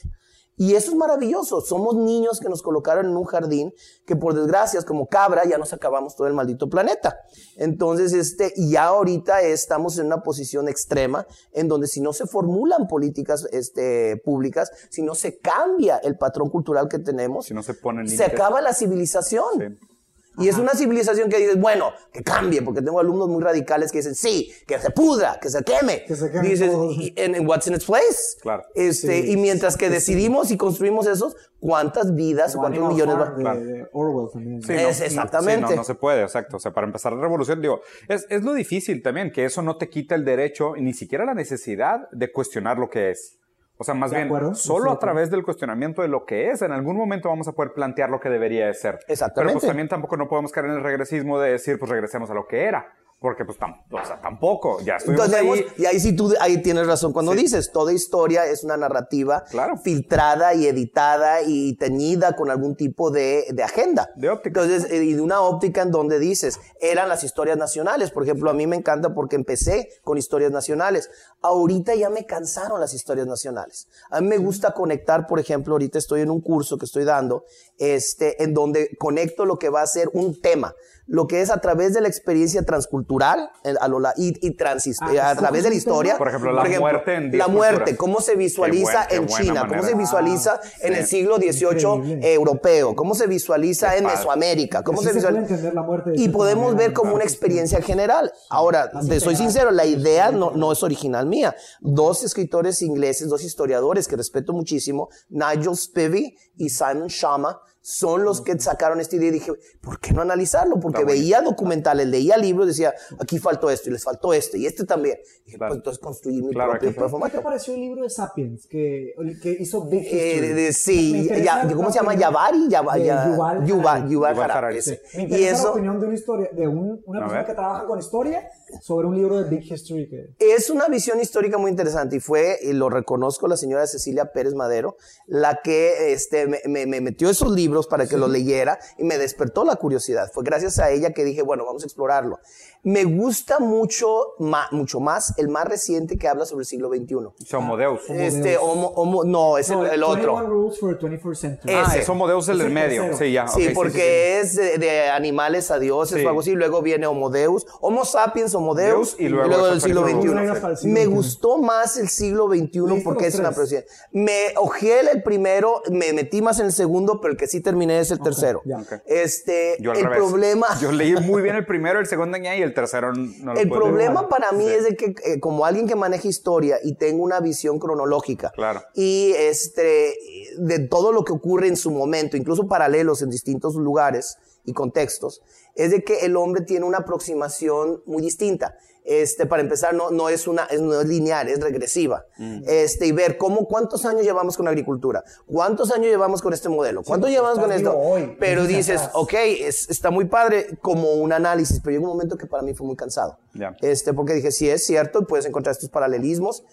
Y eso es maravilloso. Somos niños que nos colocaron en un jardín que por desgracias, como cabra, ya nos acabamos todo el maldito planeta. Entonces, este, ya ahorita estamos en una posición extrema en donde si no se formulan políticas, este, públicas, si no se cambia el patrón cultural que tenemos, Si no se ponen se acaba la civilización. Sí. Y es una civilización que dices, bueno, que cambie, porque tengo alumnos muy radicales que dicen, sí, que se pudra, que se queme. Que se queme Dices, todo. "Y- and- and what's in its place? Claro. Este, Sí, y mientras que sí, sí. decidimos y construimos esos, ¿cuántas vidas o cuántos millones Farm va- de, de Orwell también. Sí, Es no, exactamente. sí, no, no se puede, exacto. O sea, para empezar la revolución, digo, es, es lo difícil también, que eso no te quita el derecho ni siquiera la necesidad de cuestionar lo que es. O sea, más De bien, acuerdo, solo a través del cuestionamiento de lo que es, en algún momento vamos a poder plantear lo que debería de ser. Exactamente. Pero pues también tampoco no podemos caer en el regresismo de decir, pues regresemos a lo que era. Porque pues tam- o sea, tampoco, ya Entonces, ahí. y ahí sí tú ahí tienes razón cuando dices, toda historia es una narrativa Claro. filtrada y editada y teñida con algún tipo de, de agenda. De óptica. Entonces, eh, y de una óptica en donde dices, eran las historias nacionales. Por ejemplo, a mí me encanta porque empecé con historias nacionales. Ahorita ya me cansaron las historias nacionales. A mí me gusta conectar, por ejemplo, ahorita estoy en un curso que estoy dando, este, en donde conecto lo que va a ser un tema lo que es a través de la experiencia transcultural eh, a, lo la- y, y transis- Ah, eh, a ¿cómo través de la historia. Por ejemplo, la muerte en La muerte, cómo se visualiza Qué buen- en China, cómo se visualiza en sí. el siglo XVIII Increíble. europeo, cómo se visualiza Qué en padre. Mesoamérica, cómo se visualiza. la muerte y podemos manera, ver como claro. una experiencia general. Ahora, te soy sincero, la idea no, no es original mía. Dos escritores ingleses, dos historiadores que respeto muchísimo, Nigel Spivey y Simon Shama, son los que sacaron esta idea y dije, ¿por qué no analizarlo? Porque Está veía documentales, leía libros, decía, aquí faltó esto y les faltó este y este también. Dije, Claro. pues entonces construir mi Claro, propio aquí- ¿Qué te pareció el libro de Sapiens que, que hizo Big Eh, History? de- sí, ya- ¿cómo se llama? Yavari, Yava- de ya- Yuval Yuval. Yuval Yuval Harari, sí. Me Y interesa la eso opinión de una historia, de un- una A persona ver. que trabaja con historia sobre un libro de Big History que... es una visión histórica muy interesante y fue, y lo reconozco, la señora Cecilia Pérez Madero, la que este, me, me- me metió esos libros para que los leyera y me despertó la curiosidad. Fue gracias a ella que dije, bueno, vamos a explorarlo. Me gusta mucho, ma- mucho más el más reciente que habla sobre el siglo XXI. O sea, Homo Deus. Este, homo, homo- no, es el, No, el 21 otro. Rules for the 21st Century. Ah, ese. es Homo Deus el del el medio. Sí, ya. Sí, porque es de, de animales a dioses Sí. o algo así. Luego viene Homo Deus, Homo sapiens, Homo Deus, Deus, y luego el eso siglo el XXI. siglo XXI. Me gustó más el siglo XXI ¿Leíste porque es una profecía. Me ojé el primero, me metí más en el segundo, pero el que sí terminé es el tercero. Este, Yo al el revés. problema. Yo leí muy bien el primero, el segundo y el tercero no lo El pude problema para mí Sí. es de que eh, como alguien que maneja historia y tengo una visión cronológica Claro. y este de todo lo que ocurre en su momento, incluso paralelos en distintos lugares y contextos, es de que el hombre tiene una aproximación muy distinta. Este, para empezar, no, no es una, es, no es lineal, es regresiva. Mm. Este, y ver cómo, cuántos años llevamos con la agricultura, cuántos años llevamos con este modelo, cuánto porque llevamos con esto. hoy, pero dices, atrás. ok, es- está muy padre como un análisis, pero llegó un momento que para mí fue muy cansado. Ya. Este, porque dije, sí es cierto, puedes encontrar estos paralelismos,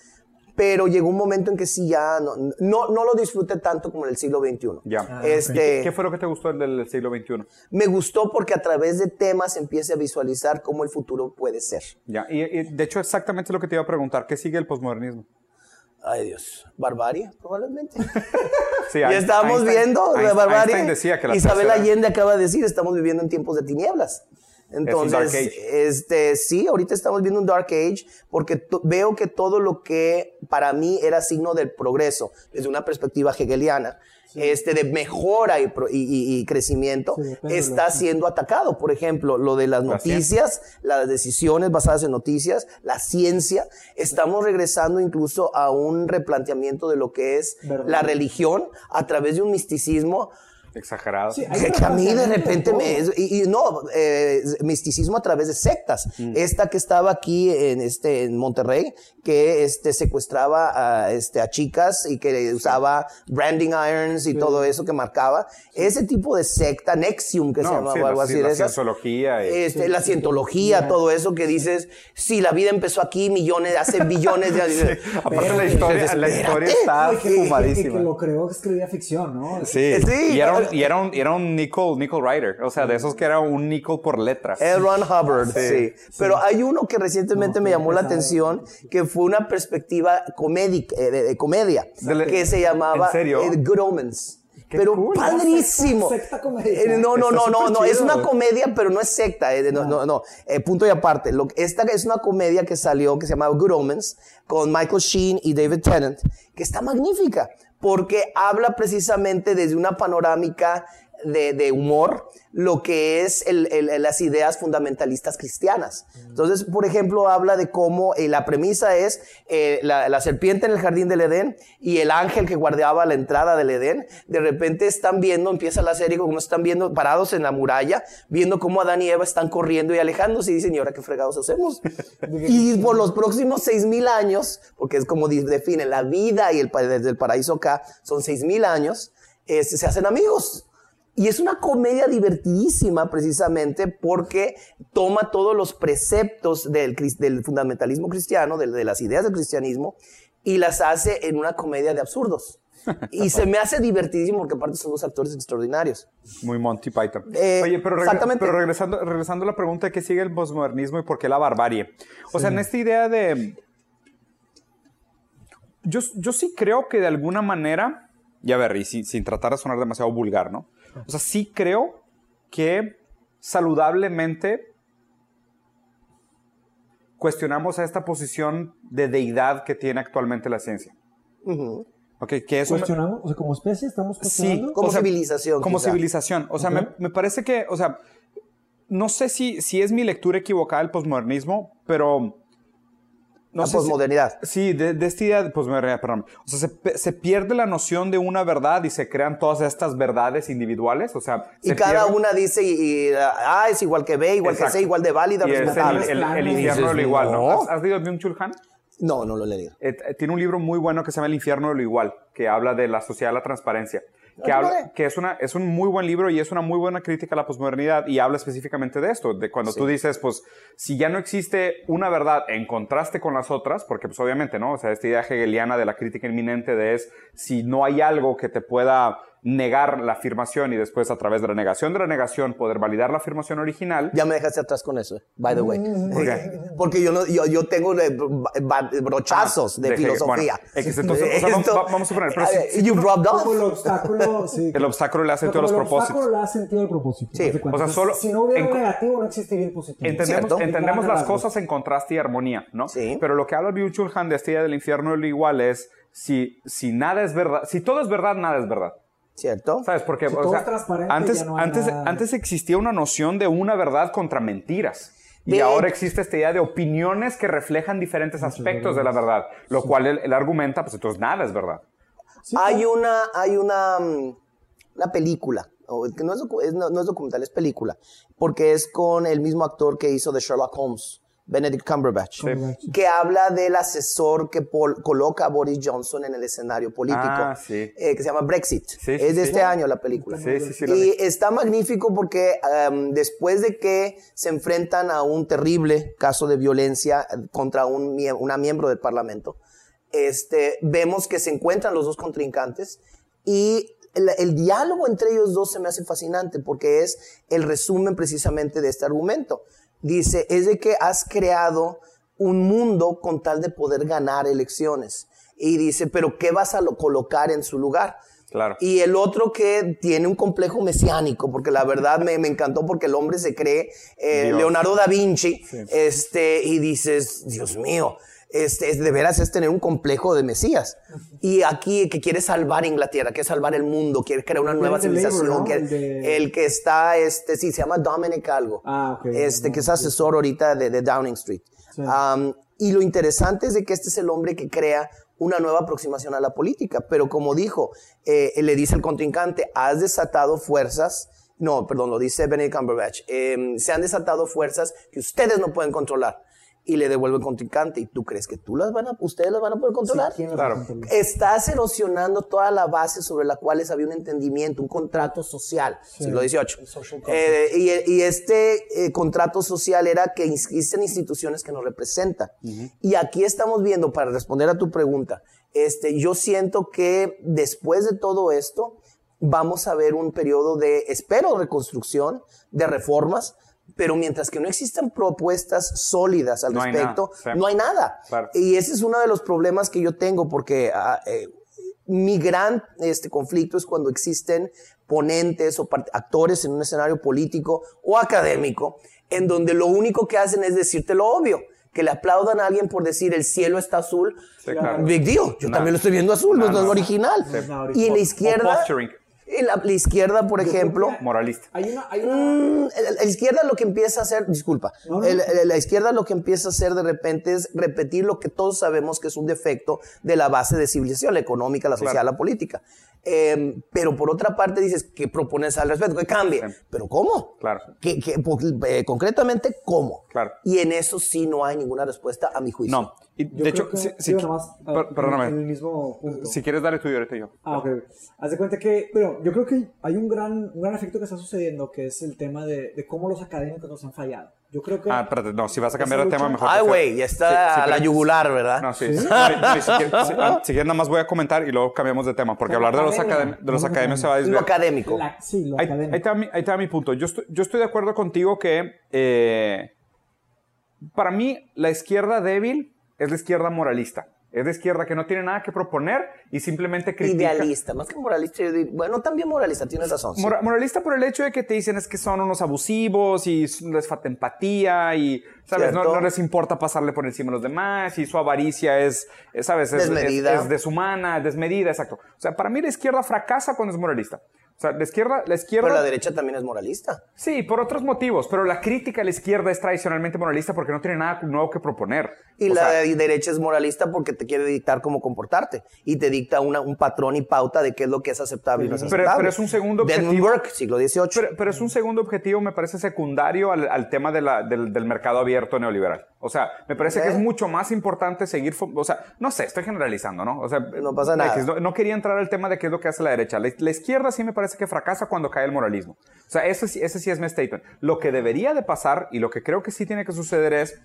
pero llegó un momento en que sí ya no, no, no lo disfruté tanto como en el siglo XXI. Ya. Ah, Este, ¿Qué fue lo que te gustó del siglo XXI? Me gustó porque a través de temas empieza a visualizar cómo el futuro puede ser. Ya. Y, y, de hecho, exactamente lo que te iba a preguntar. ¿Qué sigue el posmodernismo? Ay Dios, barbarie, probablemente. Sí, ya Einstein- estábamos Einstein- viendo la barbarie. Einstein decía que la Isabel tercera- Allende acaba de decir, estamos viviendo en tiempos de tinieblas. Entonces, age. este, sí, ahorita estamos viendo un dark age porque veo que todo lo que para mí era signo del progreso, desde una perspectiva hegeliana, este, de mejora y, y- y- crecimiento, Sí, está lo- siendo atacado. Por ejemplo, lo de las La noticias, las decisiones basadas en noticias, la ciencia, estamos regresando incluso a un replanteamiento de lo que es ¿Verdad? la religión a través de un misticismo Exagerado. Sí, hay que, que a mí de repente me... y, y no, eh, misticismo a través de sectas. Esta que estaba aquí en, este, en Monterrey, que este, secuestraba a, este, a chicas y que usaba branding irons y todo eso que marcaba. Ese tipo de secta, Nexium que se No, llama sí, o la- algo sí, así la de esas. cienciología y- Este, la cientología, todo eso que dices, si la vida empezó aquí millones, hace billones de años. Aparte la historia, la historia está y que- que- fumadísima. lo creó escribía ficción, ¿no? Sí, Sí, y era y era un, era un nickel, nickel writer, o sea, de esos que era un nickel por letra. L. Ron Hubbard, sí. Pero hay uno que recientemente me llamó la atención, que fue una perspectiva comédica, eh, de, de comedia, Dele- que se llamaba ¿En serio? eh, Good Omens. Pero cool. padrísimo. Secta- secta comedia. Eh, no, no, Está no, no, no, es una comedia, pero no es secta, eh, no, no, no, eh, punto y aparte. Lo, esta es una comedia que salió, que se llama Good Omens, con Michael Sheen y David Tennant, que está magnífica, porque habla precisamente desde una panorámica de, de humor, lo que es el- el- las ideas fundamentalistas cristianas. Entonces, por ejemplo, habla de cómo eh, la premisa es eh, la, la serpiente en el jardín del Edén y el ángel que guardaba la entrada del Edén. De repente están viendo, empieza la serie como están viendo parados en la muralla, viendo cómo Adán y Eva están corriendo y alejándose y dicen, ¿y ahora qué fregados hacemos? y por los próximos seis mil años, porque es como define la vida y el, desde el paraíso acá, son seis mil años, este, se hacen amigos. Y es una comedia divertidísima precisamente porque toma todos los preceptos del, fundamentalismo cristiano, de, las ideas del cristianismo, y las hace en una comedia de absurdos. Y se me hace divertidísimo porque aparte son dos actores extraordinarios. Muy Monty Python. Eh, Oye, pero, regre- exactamente. pero regresando, regresando a la pregunta de qué sigue el posmodernismo y por qué la barbarie. O sea, en esta idea de... Yo, yo sí creo que de alguna manera, y a ver, y sin, sin tratar de sonar demasiado vulgar, ¿no? O sea, sí creo que saludablemente cuestionamos a esta posición de deidad que tiene actualmente la ciencia. Ok, que es un- Cuestionamos, o sea, como especie estamos Sí, cuestionando. Como o sea, civilización, Como quizá. civilización. O sea, me, me parece que, o sea, no sé si, si es mi lectura equivocada del posmodernismo, pero... No la sé si- posmodernidad. Sí, de, de esta idea de posmodernidad, perdón. O sea, se, se pierde la noción de una verdad y se crean todas estas verdades individuales. O sea, Y se cada pierde- una dice, y, y, ah, es igual que B, igual Exacto. que C, igual de válida, Y es el, el- el infierno de lo igual, ¿no? no. ¿Has, has leído Byung-Chul Han? No, no lo he leído. Eh, eh, tiene un libro muy bueno que se llama El infierno de lo igual, que habla de la sociedad de la transparencia. Que, habla, que es, una, es un muy buen libro y es una muy buena crítica a la posmodernidad y habla específicamente de esto, de cuando tú dices, pues, si ya no existe una verdad en contraste con las otras, porque pues obviamente, ¿no? O sea, esta idea hegeliana de la crítica inminente de es, si no hay algo que te pueda negar la afirmación y después a través de la negación de la negación poder validar la afirmación original, Ya me dejaste atrás con eso, eh, by the way. ¿Por qué? Porque yo, no, yo, yo tengo eh, brochazos de, de filosofía. Bueno, X, entonces, o sea, vamos- Esto- vamos a suponer, pero a si- you. Como el obstáculo, sí. el obstáculo le Pero sentido a los como el propósitos. obstáculo le da sentido al propósito. Sí, o sea, solo- Si no hubiera en- un negativo, no existiría el positivo. Entendemos, entendemos las cosas en contraste y armonía, ¿no? Sí. Pero lo que habla Byung-Chul Han de esta idea del infierno lo igual es si, si nada es verdad, si todo es verdad, nada es verdad. ¿Cierto? ¿Sabes? Porque Si o todo sea, es transparente, antes, ya no hay antes, nada. antes existía una noción de una verdad contra mentiras. Y ahora existe esta idea de opiniones que reflejan diferentes aspectos de la verdad, lo cual él, él argumenta, pues entonces nada es verdad. Sí, hay una, hay una, mm, una película, no es- no, no es documental, es película, porque es con el mismo actor que hizo de Sherlock Holmes, Benedict Cumberbatch, que habla del asesor que coloca a Boris Johnson en el escenario político, Ah, sí. eh, que se llama Brexit. Sí, es de este año la película. Y está magnífico porque um, después de que se enfrentan a un terrible caso de violencia eh, contra un, mie- una miembro del Parlamento, este, vemos que se encuentran los dos contrincantes y el, el diálogo entre ellos dos se me hace fascinante porque es el resumen precisamente de este argumento. Dice, es de que has creado un mundo con tal de poder ganar elecciones. Y dice, pero ¿qué vas a lo- colocar en su lugar? Claro. Y el otro que tiene un complejo mesiánico, porque la verdad me, me encantó porque el hombre se cree eh. Leonardo da Vinci, este, y dices, Dios mío, este, es- de veras es tener un complejo de Mesías. Y aquí que quiere salvar Inglaterra, quiere salvar el mundo, quiere crear una nueva civilización. ¿no? que- El de- el que está, este, sí, se llama Dominic algo. Ah. Este, que es asesor ahorita de, de Downing Street. Sí. Um, y lo interesante es de que este es el hombre que crea una nueva aproximación a la política. Pero como dijo, eh, le dice el contrincante, has desatado fuerzas, no, perdón, lo dice Benedict Cumberbatch, eh, se han desatado fuerzas que ustedes no pueden controlar. Y le devuelve el contrincante, ¿y tú crees que tú las van a, ustedes las van a poder controlar? ¿Quién las Claro. Estás erosionando toda la base sobre la cual había un entendimiento, un contrato social, siglo XVIII. social Eh, y, y este eh, contrato social era que existen instituciones que nos representan. Y aquí estamos viendo, para responder a tu pregunta, este, yo siento que después de todo esto, vamos a ver un periodo de, espero, reconstrucción, de reformas, pero mientras que no existan propuestas sólidas al No hay respecto, nada, no hay nada. Claro. Y ese es uno de los problemas que yo tengo, porque ah, eh, mi gran este, conflicto es cuando existen ponentes o actores en un escenario político o académico, en donde lo único que hacen es decirte lo obvio. Que le aplaudan a alguien por decir el cielo está azul. Sí, claro. Big deal. Yo también lo estoy viendo azul, no, es no. original. Sí. Y en la O izquierda, posturing, la, la izquierda, por ejemplo, moralista. Hay una, hay una, Mm, la, la izquierda lo que empieza a hacer, disculpa, No, no. el- la izquierda lo que empieza a hacer de repente es repetir lo que todos sabemos que es un defecto de la base de civilización, la económica, la social, Claro. la política. Eh, pero por otra parte dices, ¿qué propones al respecto? Que cambie. Sí. ¿Pero cómo? Claro. ¿Qué- qué- po- eh, concretamente, ¿cómo? Claro. Y en eso sí no hay ninguna respuesta a mi juicio. No. Y yo de hecho, que- si, si- nomás, ah, per- perdóname. En el mismo punto. Si quieres, tú y ahorita yo. Ah, ok. Haz de cuenta que, pero yo creo que hay un gran, un gran efecto que está sucediendo, que es el tema de, de cómo los académicos nos han fallado. Yo creo que... Ah, espérate, no, si vas a cambiar de Esa tema, mejor. Ay, güey, ya está Sí, la yugular, ¿verdad? No, sí. si, si quieres, nada más voy a comentar y luego cambiamos de tema, porque hablar de los, academia. academ- de los Como academios se va a Lo desviar. académico. la- sí, lo Ahí, académico. ahí te va mi, ahí va mi punto. Yo estoy, yo estoy de acuerdo contigo que eh, para mí la izquierda débil es la izquierda moralista. Es la izquierda que no tiene nada que proponer y simplemente critica. Idealista, más que moralista, yo diría, bueno, también moralista, tienes razón. sí. Mora- moralista por el hecho de que te dicen es que son unos abusivos y les falta empatía y, ¿sabes? No, les importa pasarle por encima a los demás y su avaricia es, es, ¿sabes? Es, Desmedida. Es, es deshumana, desmedida, exacto. O sea, para mí la izquierda fracasa cuando es moralista. O sea, la izquierda, la izquierda... Pero la derecha también es moralista. Sí, por otros motivos, pero la crítica a la izquierda es tradicionalmente moralista porque no tiene nada nuevo que proponer. Y O la sea, derecha es moralista porque te quiere dictar cómo comportarte y te dicta una- un patrón y pauta de qué es lo que es aceptable y no es Pero- aceptable. pero es un segundo objetivo. Burke, siglo XVIII. Pero, pero es un segundo objetivo, me parece secundario al, al tema de la- del, del mercado abierto neoliberal. O sea, me parece Ok. que es mucho más importante seguir, o sea, no sé, estoy generalizando, ¿no? O sea, No pasa nada. No, no quería entrar al tema de qué es lo que hace la derecha. La, la izquierda sí me parece que fracasa cuando cae el moralismo. O sea, ese, ese sí es mi statement. Lo que debería de pasar y lo que creo que sí tiene que suceder es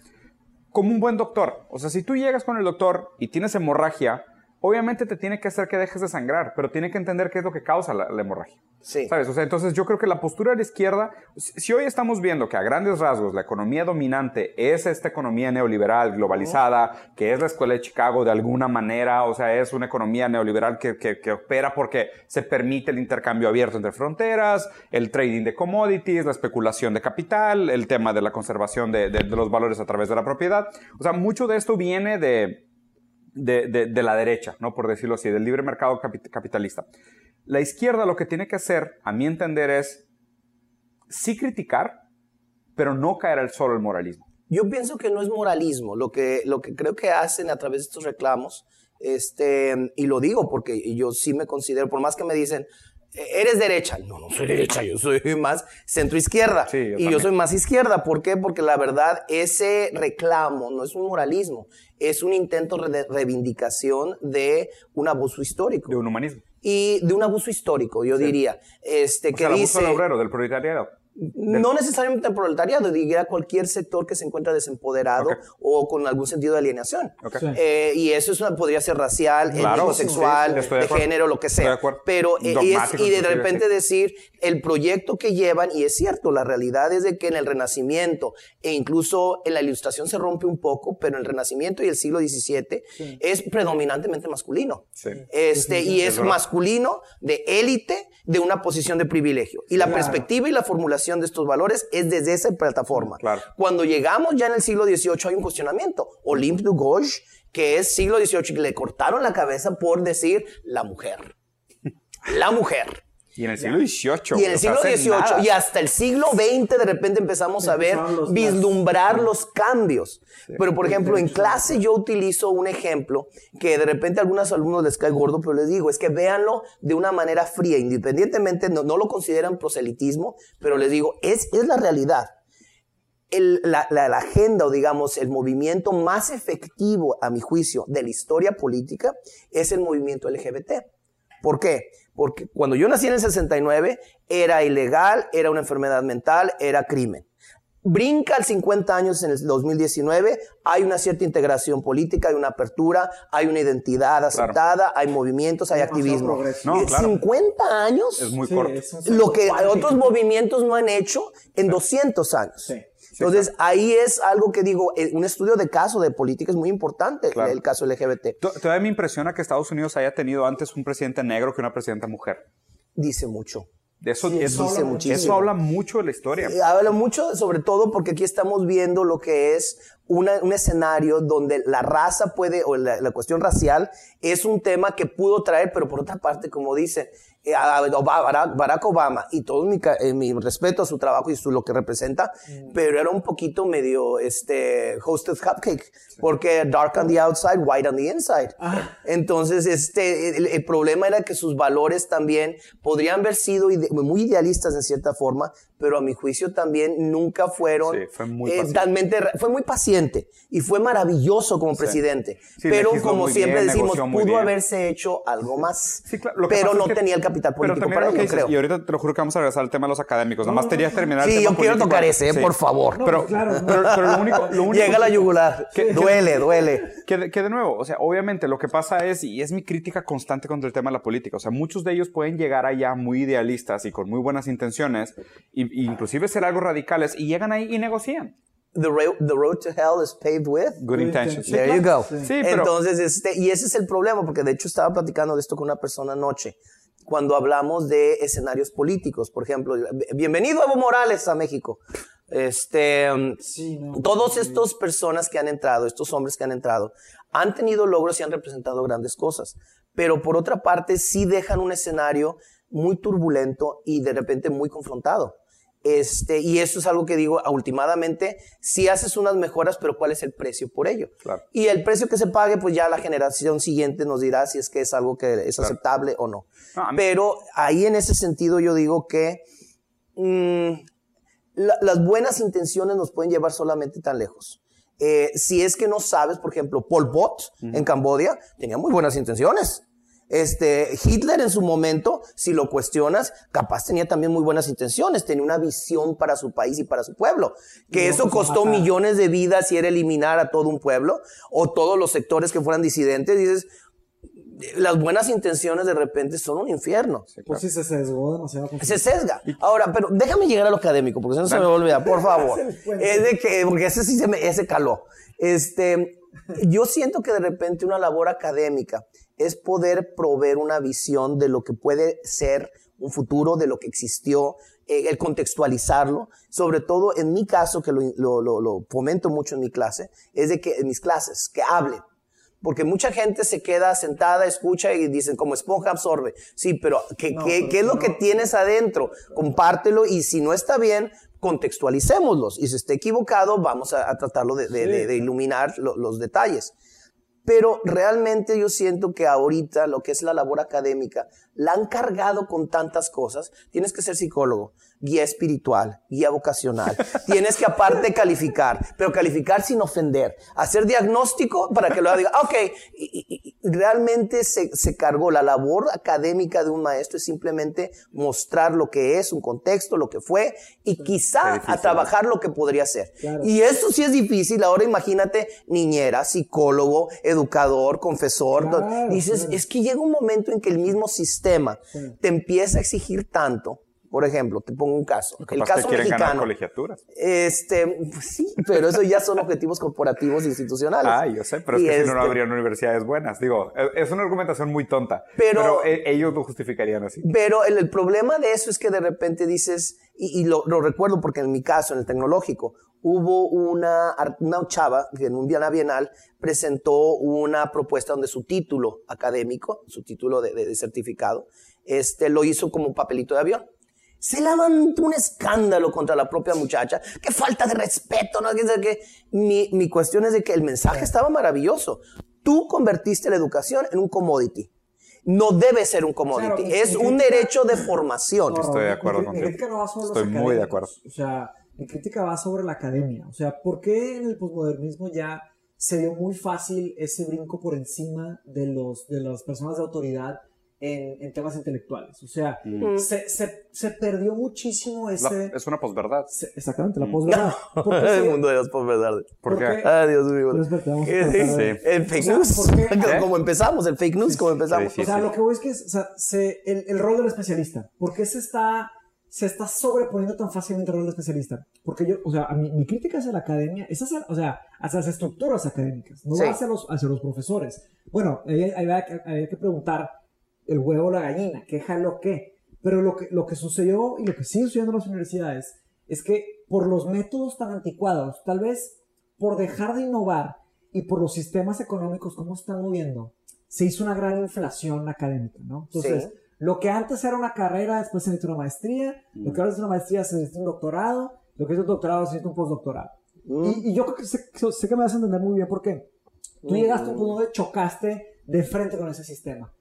como un buen doctor. O sea, si tú llegas con el doctor y tienes hemorragia, obviamente te tiene que hacer que dejes de sangrar, pero tiene que entender qué es lo que causa la, la hemorragia. Sí. ¿Sabes? O sea, entonces yo creo que la postura de la izquierda, si hoy estamos viendo que a grandes rasgos la economía dominante es esta economía neoliberal globalizada, que es la escuela de Chicago de alguna manera, o sea, es una economía neoliberal que, que- que opera porque se permite el intercambio abierto entre fronteras, el trading de commodities, la especulación de capital, el tema de la conservación de, de- de los valores a través de la propiedad. O sea, mucho de esto viene de, de, la derecha, ¿no? Por decirlo así, del libre mercado capi- capitalista. La izquierda lo que tiene que hacer, a mi entender, es sí criticar, pero no caer al solo el moralismo. Yo pienso que no es moralismo. Lo que, lo que creo que hacen a través de estos reclamos, este, y lo digo porque yo sí me considero, por más que me dicen, "E- eres derecha. No, no soy derecha, yo soy más centro izquierda. Sí, yo y yo soy más izquierda. ¿Por qué? Porque la verdad, ese reclamo no es un moralismo, es un intento de reivindicación de un abuso histórico. De un humanismo. Y de un abuso histórico, yo diría. Este, O que sea, el abuso dice. del obrero, del proletariado. No necesariamente el proletariado, diría cualquier sector que se encuentra desempoderado Ok. o con algún sentido de alienación. Ok. Sí. Eh, y eso es una- podría ser racial, Claro, sí, sexual, sí, estoy de de, género, lo que Estoy sea. de acuerdo. Pero eh, y, es- y de repente decir el proyecto que llevan, y es cierto, la realidad es de que en el Renacimiento e incluso en la Ilustración se rompe un poco, pero en el Renacimiento y el siglo XVII es predominantemente masculino. Sí. Este, y es verdad. masculino, de élite, de una posición de privilegio. Y la Claro. perspectiva y la formulación de estos valores es desde esa plataforma. Claro. Cuando llegamos ya en el siglo XVIII hay un cuestionamiento. Olympe de Gauche, que es siglo XVIII, que le cortaron la cabeza por decir la mujer. La mujer. Y en el siglo XVIII. Y en el siglo XVIII nada. y hasta el siglo XX de repente empezamos a ver, los- vislumbrar los cambios. Pero por ejemplo, en clase yo utilizo un ejemplo que de repente a algunos alumnos les cae gordo, pero les digo, es que véanlo de una manera fría, independientemente, no, no lo consideran proselitismo, pero les digo, es, es la realidad. El- la, la- la agenda o digamos el movimiento más efectivo, a mi juicio, de la historia política es el movimiento LGBT. ¿Por qué? Porque cuando yo nací en el 69 era ilegal, era una enfermedad mental, era crimen. brinca al 50 años en el 2019, hay una cierta integración política, hay una apertura, hay una identidad aceptada, hay movimientos, hay activismo. No, Eh, claro. 50 años, Es muy Sí, corto. es lo que otros movimientos no han hecho en 200 años. Sí. Entonces, ahí es algo que digo, eh, un estudio de caso de política es muy importante, Claro. el caso LGBT. To- Todavía me impresiona que Estados Unidos haya tenido antes un presidente negro que una presidenta mujer. Dice mucho. Eso, Sí, eso, eso habla eso habla mucho de la historia. Eh, Habla mucho, sobre todo porque aquí estamos viendo lo que es una- un escenario donde la raza puede, o la, la cuestión racial, es un tema que pudo traer, pero por otra parte, como dice a- Obama- Barack, Obama, y todo mi, eh, mi respeto a su trabajo y su, lo que representa, pero era un poquito medio este, hosted cupcake, porque dark on the outside, white on the inside. Entonces, este, el, el problema era que sus valores también podrían haber sido ide- muy idealistas en cierta forma, pero a mi juicio también nunca fueron Sí, fue muy eh, talmente fue muy paciente y fue maravilloso como presidente. Sí, pero como siempre bien, decimos, pudo bien. haberse hecho algo más. Sí, claro, lo que pero no es que- tenía el capital pero político también para lo que ello, dices, creo. Y ahorita te lo juro que vamos a regresar al tema de los académicos. Nada más quería terminar el Sí, tema yo quiero político. tocar ese, eh, Sí. por favor. Pero, claro. pero, pero lo único, lo único Llega la yugular. que- que- duele, duele. Que de, que de nuevo, o sea, obviamente lo que pasa es, y es mi crítica constante contra el tema de la política, o sea, muchos de ellos pueden llegar allá muy idealistas y con muy buenas intenciones, y, y inclusive ser algo radicales, y llegan ahí y negocian. The, ra- the road to hell is paved with. Good intentions. Sí, There you go. Sí. Sí, pero- Entonces, este, y ese es el problema, porque de hecho estaba platicando de esto con una persona anoche, cuando hablamos de escenarios políticos. Por ejemplo, bienvenido Evo Morales a México. Este, Sí, no. todos estos personas que han entrado, estos hombres que han entrado, han tenido logros y han representado grandes cosas. Pero por otra parte, sí dejan un escenario muy turbulento y de repente muy confrontado. Este, y eso es algo que digo, últimamente, si haces unas mejoras, pero ¿cuál es el precio por ello? Claro. Y el precio que se pague, pues ya la generación siguiente nos dirá si es que es algo que es Claro. aceptable o no. No, a mí- Pero ahí en ese sentido yo digo que mm, la- las buenas intenciones nos pueden llevar solamente tan lejos. Eh, si es que no sabes, por ejemplo, Pol Pot en Cambodia tenía muy buenas intenciones. Este, Hitler en su momento, si lo cuestionas, capaz tenía también muy buenas intenciones, tenía una visión para su país y para su pueblo. Que Y eso a costó millones de vidas y era eliminar a todo un pueblo o todos los sectores que fueran disidentes. Dices, las buenas intenciones de repente son un infierno. Pues sí se sesgó demasiado. Se sesga. Ahora, pero déjame llegar a lo académico, porque si no se me va a olvidar, por favor. Es de que, porque ese sí se me, ese caló. Este, yo siento que de repente una labor académica es poder proveer una visión de lo que puede ser un futuro, de lo que existió, eh, el contextualizarlo, sobre todo en mi caso, que lo, lo, lo, lo fomento mucho en mi clase, es de que en mis clases, que hablen. Porque mucha gente se queda sentada, escucha y dicen, como esponja absorbe. Sí, pero ¿qué, No, qué- qué es lo que tienes adentro? Compártelo y si no está bien, contextualicémoslos. Y si está equivocado, vamos a, a tratarlo de, de- Sí. de- de iluminar lo- los detalles. Pero realmente yo siento que ahorita lo que es la labor académica la han cargado con tantas cosas. Tienes que ser psicólogo, guía espiritual, guía vocacional. Tienes que aparte calificar, pero calificar sin ofender. Hacer diagnóstico para que lo diga, "Ah, ok, y, y- y realmente se, se cargó. La labor académica de un maestro es simplemente mostrar lo que es, un contexto, lo que fue, y quizá a trabajar lo que podría ser. Claro. Y eso sí es difícil. Ahora imagínate niñera, psicólogo, educador, confesor. Claro, Dices, claro. es que llega un momento en que el mismo sistema Sí. te empieza a exigir tanto. Por ejemplo, te pongo un caso. El caso que quieren ganar mexicano. colegiaturas. Este, pues sí, pero eso ya son objetivos corporativos e institucionales. Ah, yo sé, pero es Y que si no, no este- habrían universidades buenas. Digo, es- es una argumentación muy tonta. Pero- Pero, e- ellos lo justificarían así. Pero el, el problema de eso es que de repente dices, y, y lo, lo recuerdo porque en mi caso, en el tecnológico, hubo una, una chava que en un bienal bienal presentó una propuesta donde su título académico, su título de, de- de certificado, este, lo hizo como un papelito de avión. Se levantó un escándalo contra la propia muchacha. Qué falta de respeto, ¿no? ¿Qué sé qué? Mi, mi cuestión es de que el mensaje estaba maravilloso. Tú convertiste la educación en un commodity. No debe ser un commodity. Claro, es mi un crítica- derecho de formación. No, Estoy de acuerdo mi- mi contigo. crítica no va sobre los Estoy muy de acuerdo. O sea, mi crítica va sobre la academia. O sea, ¿por qué en el posmodernismo ya se dio muy fácil ese brinco por encima de, los, de las personas de autoridad en, en temas intelectuales. O sea, Mm. se, se, se perdió muchísimo La- ese... es una posverdad. se- exactamente, la posverdad. Porque el mundo de las posverdades. ¿Por ¿Por qué? Ah, Dios mío. De- Sí. El fake O sea, news. ¿por qué? Como- empezamos, el fake news, como empezamos. sí, O sea, lo que voy es que o sea, se, el, el rol del especialista, ¿por qué se está, se está sobreponiendo tan fácilmente el rol del especialista? Porque yo, o sea, a mi, mi crítica hacia la academia es hacia, o sea, hacia las estructuras académicas, no Sí. hacia, los, hacia los profesores. Bueno, ahí ahí había, que- había que preguntar el huevo o la gallina, qué jaló qué. Pero lo que, lo que sucedió y lo que sigue sucediendo en las universidades es que por los métodos tan anticuados, tal vez por dejar de innovar y por los sistemas económicos, cómo se están moviendo, se hizo una gran inflación académica, ¿no? Entonces, Sí. lo que antes era una carrera, después se necesita una maestría, lo que ahora es una maestría se necesita un doctorado, lo que es un doctorado se necesita un postdoctorado. Mm. Y, y yo creo que sé, sé que me vas a entender muy bien por qué. Tú Mm. llegaste a un punto donde chocaste de frente con ese sistema.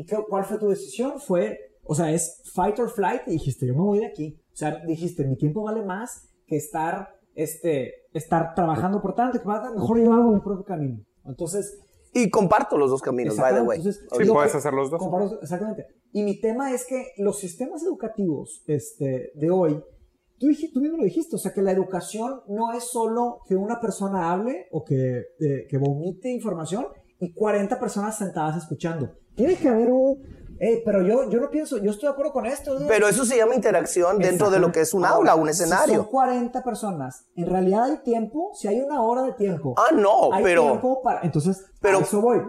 ¿Y qué- cuál fue tu decisión? Fue, o sea, es fight or flight y dijiste, yo me voy de aquí. O sea, dijiste, mi tiempo vale más que estar, este, estar trabajando por tanto, que va mejor yo hago mi propio camino. Entonces, Y comparto los dos caminos, by the way. Entonces, Sí, puedes que- hacer los dos. comparo- exactamente. Y mi tema es que los sistemas educativos este, de hoy, tú, tú mismo lo dijiste, o sea, que la educación no es solo que una persona hable o que, eh, que vomite información y 40 personas sentadas escuchando. Tiene que haber un... "Ey, pero yo, yo no pienso, yo estoy de acuerdo con esto. ¿no?". Pero eso se llama interacción dentro de lo que es un Ahora, aula, un Si escenario. son 40 personas, en realidad hay tiempo, si hay una hora de tiempo. Ah, no, hay pero tiempo para... Entonces, pero- a eso voy.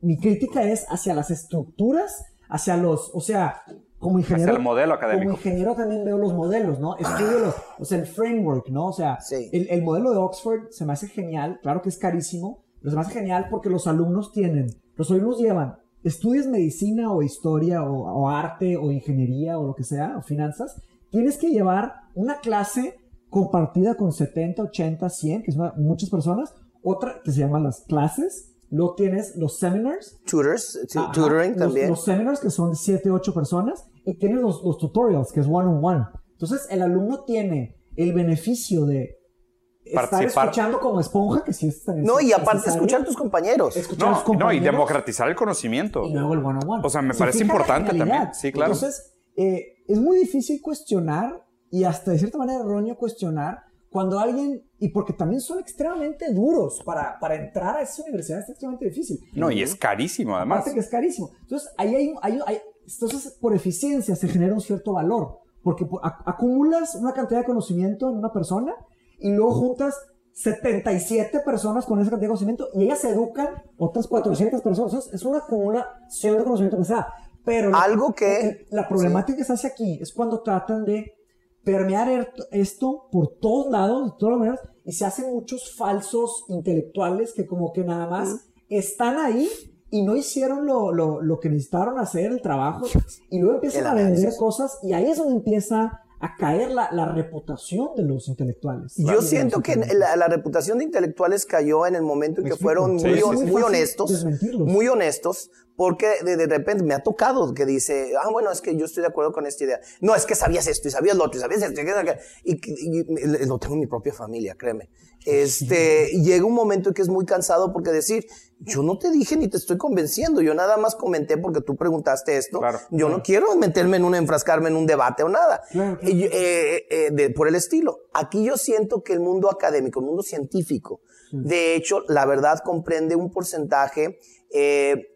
Mi crítica es hacia las estructuras, hacia los... O sea, como ingeniero... Hacia el modelo académico. Como ingeniero también veo los modelos, ¿no? Estudio los... O sea, el framework, ¿no? O sea, Sí. el, el modelo de Oxford se me hace genial. Claro que es carísimo, pero se me hace genial porque los alumnos tienen... Los alumnos llevan... Estudias medicina o historia o, o arte o ingeniería o lo que sea, o finanzas, tienes que llevar una clase compartida con 70, 80, 100, que son muchas personas, otra que se llaman las clases, luego tienes los seminars, tutors, tu- Ajá, tutoring los, también. Los seminars que son 7, 8 personas y tienes los, los tutorials que es one on one. Entonces el alumno tiene el beneficio de estar Participar. escuchando como esponja, que sí es no, y aparte necesario, escuchar a tus compañeros. escuchar a No, los no, y compañeros, democratizar el conocimiento. y luego el one on one. O sea, me Se parece importante también. Sí, claro. Entonces, eh, es muy difícil cuestionar y hasta de cierta manera erróneo cuestionar cuando alguien, y porque también son extremadamente duros para, para entrar a esa universidad, es extremadamente difícil. No, y es carísimo además. Aparte que es carísimo. Entonces, ahí hay, hay- hay- entonces, por eficiencia se genera un cierto valor, porque por- ac- acumulas una cantidad de conocimiento en una persona y luego juntas 77 personas con esa cantidad de conocimiento y ellas educan otras 400 personas. Es una acumulación de conocimiento que se da. Pero la- Algo que- la problemática que se hace aquí es cuando tratan de permear er- esto por todos lados, de todas maneras, y se hacen muchos falsos intelectuales que como que nada más están ahí y no hicieron lo, lo, lo que necesitaron hacer, el trabajo, y luego empiezan a vender cosas, y ahí es donde empieza a caer la, la reputación de los intelectuales. Yo siento que la, la reputación de intelectuales cayó en el momento en que fueron muy, sí, honestos, muy honestos, porque de, de repente me ha tocado que dice, ah, bueno, es que yo estoy de acuerdo con esta idea. No, es que sabías esto y sabías lo otro y sabías esto y, y, y- lo tengo en mi propia familia, créeme. Este, llega un momento en que es muy cansado porque decir, yo no te dije ni te estoy convenciendo, yo nada más comenté porque tú preguntaste esto. Claro. yo no quiero meterme en un, enfrascarme en un debate o nada. Claro, eh, eh, de- por el estilo. Aquí yo siento que el mundo académico, el mundo científico, de hecho, la verdad comprende un porcentaje eh,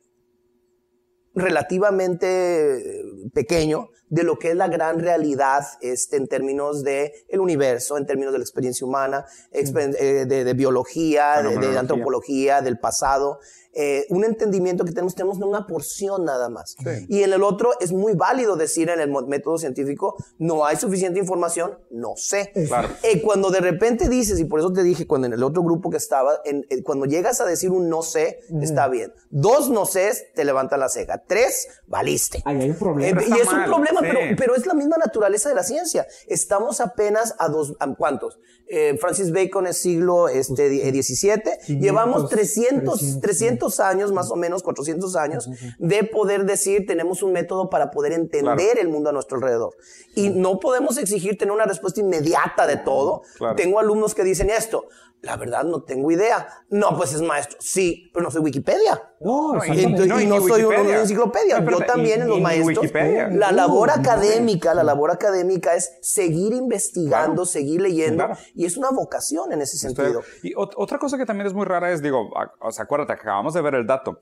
relativamente eh, pequeño de lo que es la gran realidad este, en términos de el universo, en términos de la experiencia humana, exper- eh, de, de biología, de, antropología, del pasado. eh, un entendimiento que tenemos, tenemos una porción nada más. Sí. Y en el otro es muy válido decir en el método científico, no hay suficiente información, no sé. Claro. Eh, cuando de repente dices, y por eso te dije, cuando en el otro grupo que estaba, en- cuando llegas a decir un no sé, está bien. Dos no sé, te levanta la ceja. Tres, valiste. Ahí hay un problema. Y es un mal, problema, sí. pero, pero es la misma naturaleza de la ciencia. Estamos apenas a dos, ¿a ¿cuántos? Eh, Francis Bacon es siglo este, di- eh, 17. 500, Llevamos 300, 300, 300 años, más o menos 400 años, de poder decir, tenemos un método para poder entender Claro. el mundo a nuestro alrededor. Y no podemos exigir tener una respuesta inmediata de todo. Claro. Tengo alumnos que dicen esto. La verdad, no tengo idea. No, pues es maestro. Sí, pero no soy Wikipedia. No, No, y- Y, no, y y no soy una Wikipedia. enciclopedia. Yo y- también en los y maestros. Wikipedia. La labor Uh, académica, la labor académica es seguir investigando, Claro. seguir leyendo. Claro. Y es una vocación en ese Estoy- sentido. Y ot- otra cosa que también es muy rara es, digo, o sea, acuérdate, que acabamos de ver el dato.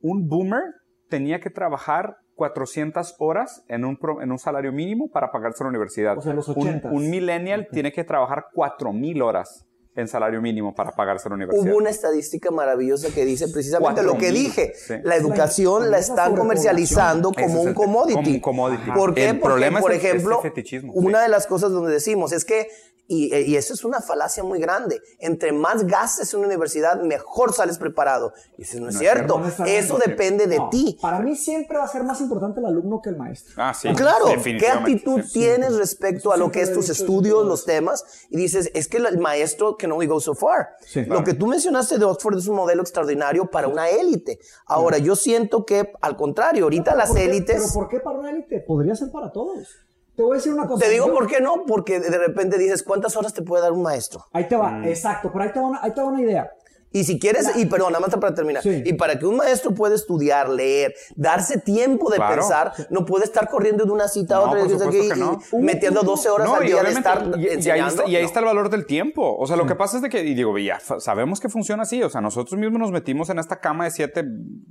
Un boomer tenía que trabajar 400 horas en un, pro- en un salario mínimo para pagarse la universidad. O sea, los Un- 80s. Un, millennial tiene que trabajar 4000 horas en salario mínimo para pagarse la universidad. Hubo una estadística maravillosa que dice precisamente Cuatro lo que mil, dije. sí. La educación La- la están comercializando como es un commodity. como un commodity. ¿Por qué? El Porque, problema es por el- este ejemplo, fetichismo, una sí. de las cosas donde decimos es que, y, y eso es una falacia muy grande, entre más gastes en una universidad, mejor sales preparado. Y eso no es No es cierto. Eso depende de No, ti. Para mí siempre va a ser más importante el alumno que el maestro. Ah, sí. Claro, ¿qué actitud sí. tienes respecto a lo que es tus estudios, los temas? Y dices, es que el maestro can only go so far. Sí. Lo Claro. que tú mencionaste de Oxford es un modelo extraordinario para una élite. Ahora, yo siento que, al contrario, ahorita ¿Pero las élites... ¿Pero por qué para una élite? Podría ser para todos. Te voy a decir una cosa. Te digo Yo- por qué no, porque de repente dices, ¿cuántas horas te puede dar un maestro? Ahí te va, Mm. exacto, pero ahí te va una, ahí te va una idea. Y si quieres, y perdón, nada más para terminar, Sí. y para que un maestro pueda estudiar, leer, darse tiempo de Claro. pensar, no puede estar corriendo de una cita a No, otra por y, supuesto que no. y metiendo 12 horas No, al día de estar y- y, ahí enseñando. está, y ahí No. está el valor del tiempo. O sea, lo que pasa es de que, y digo, ya sabemos que funciona así. O sea, nosotros mismos nos metimos en esta cama de siete.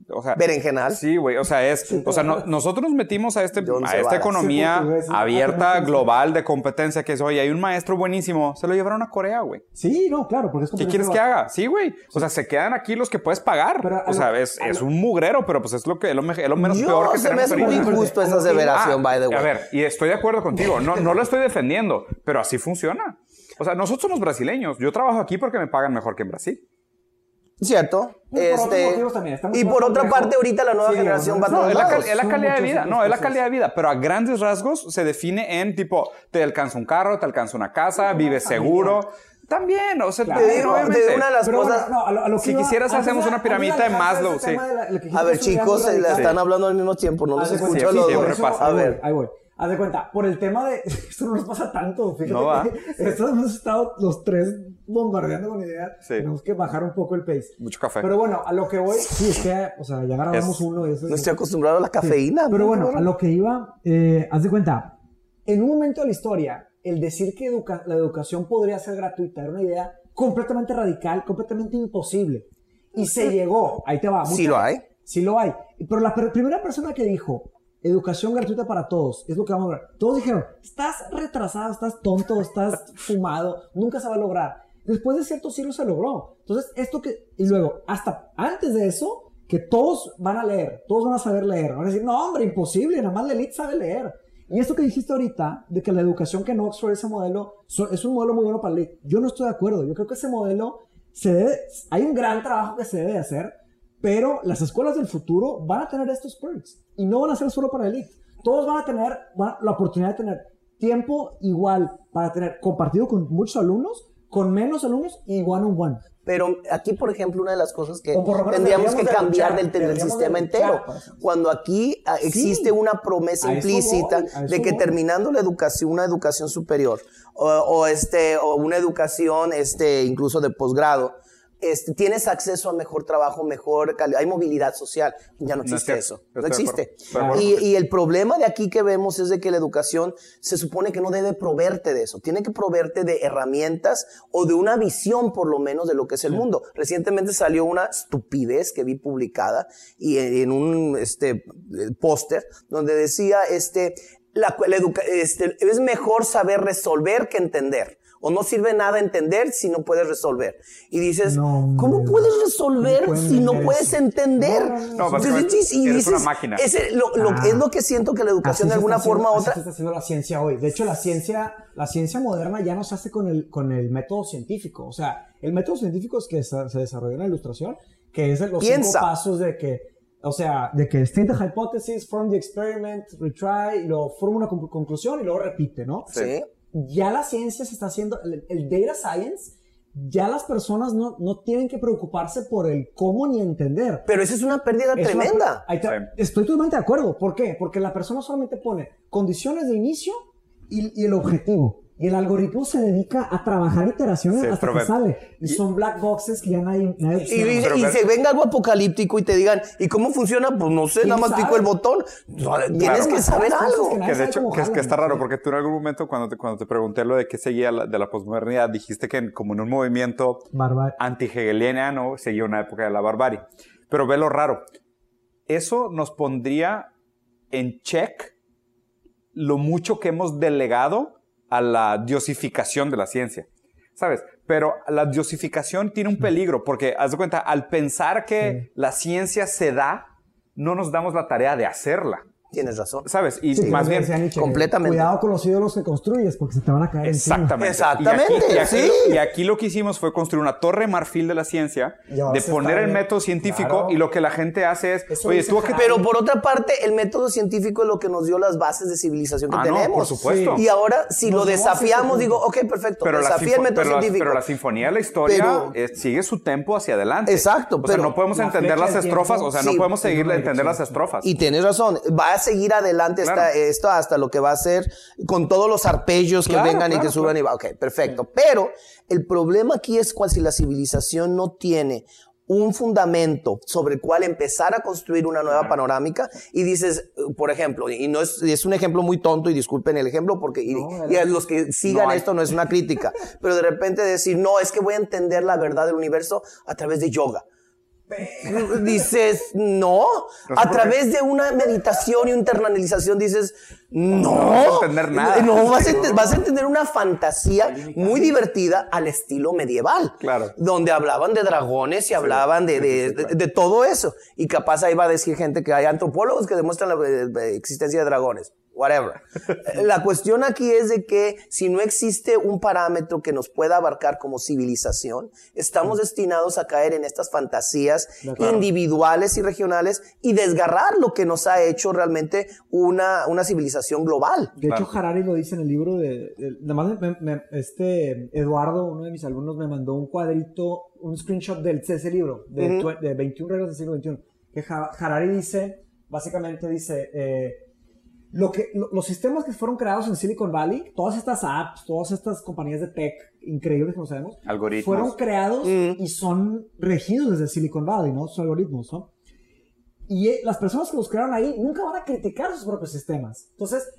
O sea, Berenjenal. Sí, güey. O sea, es. O sea, no- nosotros nos metimos a, este, a esta economía Sí, porque es- abierta, global, de competencia, que es, oye, hay un maestro buenísimo. Se lo llevaron a Corea, güey. Sí, no, claro, porque es ¿Qué quieres que haga? Sí, güey. O sea, se quedan aquí los que puedes pagar. Pero o sea, es, un mugrero, pero pues es lo que es lo, me- es lo menos Yo, peor que se me hace muy injusto esa aseveración, Ah, by the way. A ver, y estoy de acuerdo contigo. No, no lo estoy defendiendo, pero así funciona. O sea, nosotros somos brasileños. Yo trabajo aquí porque me pagan mejor que en Brasil. Cierto. por otros Este, y por otra parte, ahorita la nueva Sí, generación va a no, es la, es calidad de vida. No, es la calidad de vida. Pero a grandes rasgos se define en tipo, te alcanza un carro, te alcanza una casa, vives seguro. También, o sea, Claro. Te digo, de una de las Pero bueno, cosas... no, a lo- a lo que Si iba- quisieras, hacemos una piramidita de Maslow, sí. la- A ver, chicos, se la están hablando al mismo tiempo, no los escucho sí, los dos. pasa. A ver, ahí voy. Haz de cuenta, por el tema de. Esto no nos pasa tanto. Fíjate No va. estos hemos estado los tres bombardeando con ideas. Sí. Tenemos que bajar un poco el pace. Mucho café. Pero bueno, a lo que voy. Sí, es que, o sea, ya grabamos Es- uno. Y eso es- no estoy acostumbrado a la cafeína. Pero ¿no? bueno, a lo que iba, eh, haz de cuenta, en un momento de la historia, el decir que educa- la educación podría ser gratuita era una idea completamente radical, completamente imposible. Y se llegó, ahí te va. Sí lo hay. Sí lo hay. Pero la per- primera persona que dijo educación gratuita para todos, es lo que vamos a ver. Todos dijeron, estás retrasado, estás tonto, estás fumado, nunca se va a lograr. Después de cierto siglo se logró. Entonces, esto que... Y luego, hasta antes de eso, que todos van a leer, todos van a saber leer. Van a decir, no, hombre, imposible, nada más la elite sabe leer. Y esto que dijiste ahorita, de que la educación que en Oxford, ese modelo, es un modelo muy bueno para elite, yo no estoy de acuerdo. Yo creo que ese modelo, se debe, hay un gran trabajo que se debe hacer, pero las escuelas del futuro van a tener estos perks. Y no van a ser solo para elite. Todos van a tener van- la oportunidad de tener tiempo igual para tener compartido con muchos alumnos, con menos alumnos y one on one. Pero aquí, por ejemplo, una de las cosas que tendríamos que cambiar luchar, del, del deberíamos de sistema entero. Cuando aquí ah, existe una promesa implícita voy, de que voy. terminando la educación, una educación superior o, o este, o una educación este, incluso de posgrado, este, tienes acceso a mejor trabajo, mejor calidad, hay movilidad social. Ya no existe eso. No existe. Y, y el problema de aquí que vemos es de que la educación se supone que no debe proveerte de eso, tiene que proveerte de herramientas o de una visión por lo menos de lo que es el mundo. Recientemente salió una estupidez que vi publicada y en, en un este, eh, póster donde decía este, la, la educa- este, es mejor saber resolver que entender. O no sirve nada entender si no puedes resolver. Y dices, No, ¿cómo puedes resolver No si no puedes entender? No, no, no, No, Entonces, básicamente, y eres una dices, máquina. ese- lo, lo- Ah. es lo que siento que la educación Así de alguna forma u así otra. se está haciendo la ciencia hoy. De hecho, la ciencia, la ciencia moderna ya no se hace con el, con el método científico. O sea, el método científico es que se, se desarrolló en la ilustración, que es de los Piensa. cinco pasos de que, o sea, de que state the hypothesis, form the experiment, retry, y luego forma una conclu- conclusión y luego repite, ¿no? Sí. Ya la ciencia se está haciendo, el, el data science, ya las personas no, no tienen que preocuparse por el cómo ni entender. Pero esa es una pérdida Es una- tremenda. ahí te- Sí. Estoy totalmente de acuerdo. ¿Por qué? Porque la persona solamente pone condiciones de inicio y, y el objetivo. Y el algoritmo se dedica a trabajar iteraciones Sí, hasta que ve- sale. Y son black boxes que ya nadie, nadie Y, y- y ver- se venga algo apocalíptico y te digan, ¿y cómo funciona? Pues no sé, ¿Quién nada más sabe? pico el botón. No, Tienes Claro. que saber algo. que de hecho, que, es- que está raro, porque tú en algún momento cuando te, cuando te pregunté lo de qué seguía la- de la posmodernidad, dijiste que en- como en un movimiento Barbar- anti-hegeliano seguía una época de la barbarie. Pero ve lo raro. Eso nos pondría en check lo mucho que hemos delegado a la diosificación de la ciencia. ¿Sabes? Pero la diosificación tiene un peligro, porque haz de cuenta, al pensar que la ciencia se da, no nos damos la tarea de hacerla. Tienes razón. ¿Sabes? Y Sí, más bien, decía Nietzsche, que completamente. Cuidado con los ídolos que construyes porque se te van a caer encima. Exactamente. Exactamente, Y aquí, y aquí- sí. y aquí lo que hicimos fue construir una torre marfil de la ciencia, de poner el método científico Claro. y lo que la gente hace es, Eso oye, tú. Pero por otra parte, el método científico es lo que nos dio las bases de civilización que Ah, no, tenemos. por supuesto. Y ahora, si Nos lo desafiamos, digo, ok, perfecto, pero la, desafía el método pero, la, científico. pero la sinfonía de la historia Pero- eh, sigue su tempo hacia adelante. Exacto, O sea, pero- no podemos La entender las estrofas, o sea, no podemos seguir entender las estrofas. Y tienes razón, va a seguir adelante esta- Claro. esto hasta lo que va a ser con todos los arpegios que Claro, vengan y que suban y va. Ok, perfecto. Pero el problema aquí es cual si la civilización no tiene un fundamento sobre el cual empezar a construir una nueva panorámica y dices, por ejemplo, y no es, es un ejemplo muy tonto y disculpen el ejemplo porque y, No, y a los que sigan No esto no es una crítica, pero de repente decir, no, es que voy a entender la verdad del universo a través de yoga. Dices, no. sé A través de una meditación y una internalización dices, no. No vas a entender nada. No, vas a, ent- vas a entender una fantasía muy divertida al estilo medieval. Claro. Donde hablaban de dragones y hablaban de, de- de- de todo eso. Y capaz ahí va a decir gente que hay antropólogos que demuestran la eh, existencia de dragones. Whatever. La cuestión aquí es de que si no existe un parámetro que nos pueda abarcar como civilización, estamos destinados a caer en estas fantasías individuales y regionales y desgarrar lo que nos ha hecho realmente una, una civilización global. De hecho, Harari lo dice en el libro de. de- nada más me- me- este Eduardo, uno de mis alumnos, me mandó un cuadrito, un screenshot del, de ese libro, de, Ujú. tue- de 21 reglas del siglo XXI. Que Ha- Harari dice, básicamente dice. eh, lo que, lo- los sistemas que fueron creados en Silicon Valley, todas estas apps, todas estas compañías de tech increíbles que no sabemos, Algoritmos. fueron creados Mm. y son regidos desde Silicon Valley, ¿no? Sus algoritmos, ¿no? Y eh, las personas que los crearon ahí nunca van a criticar sus propios sistemas. Entonces,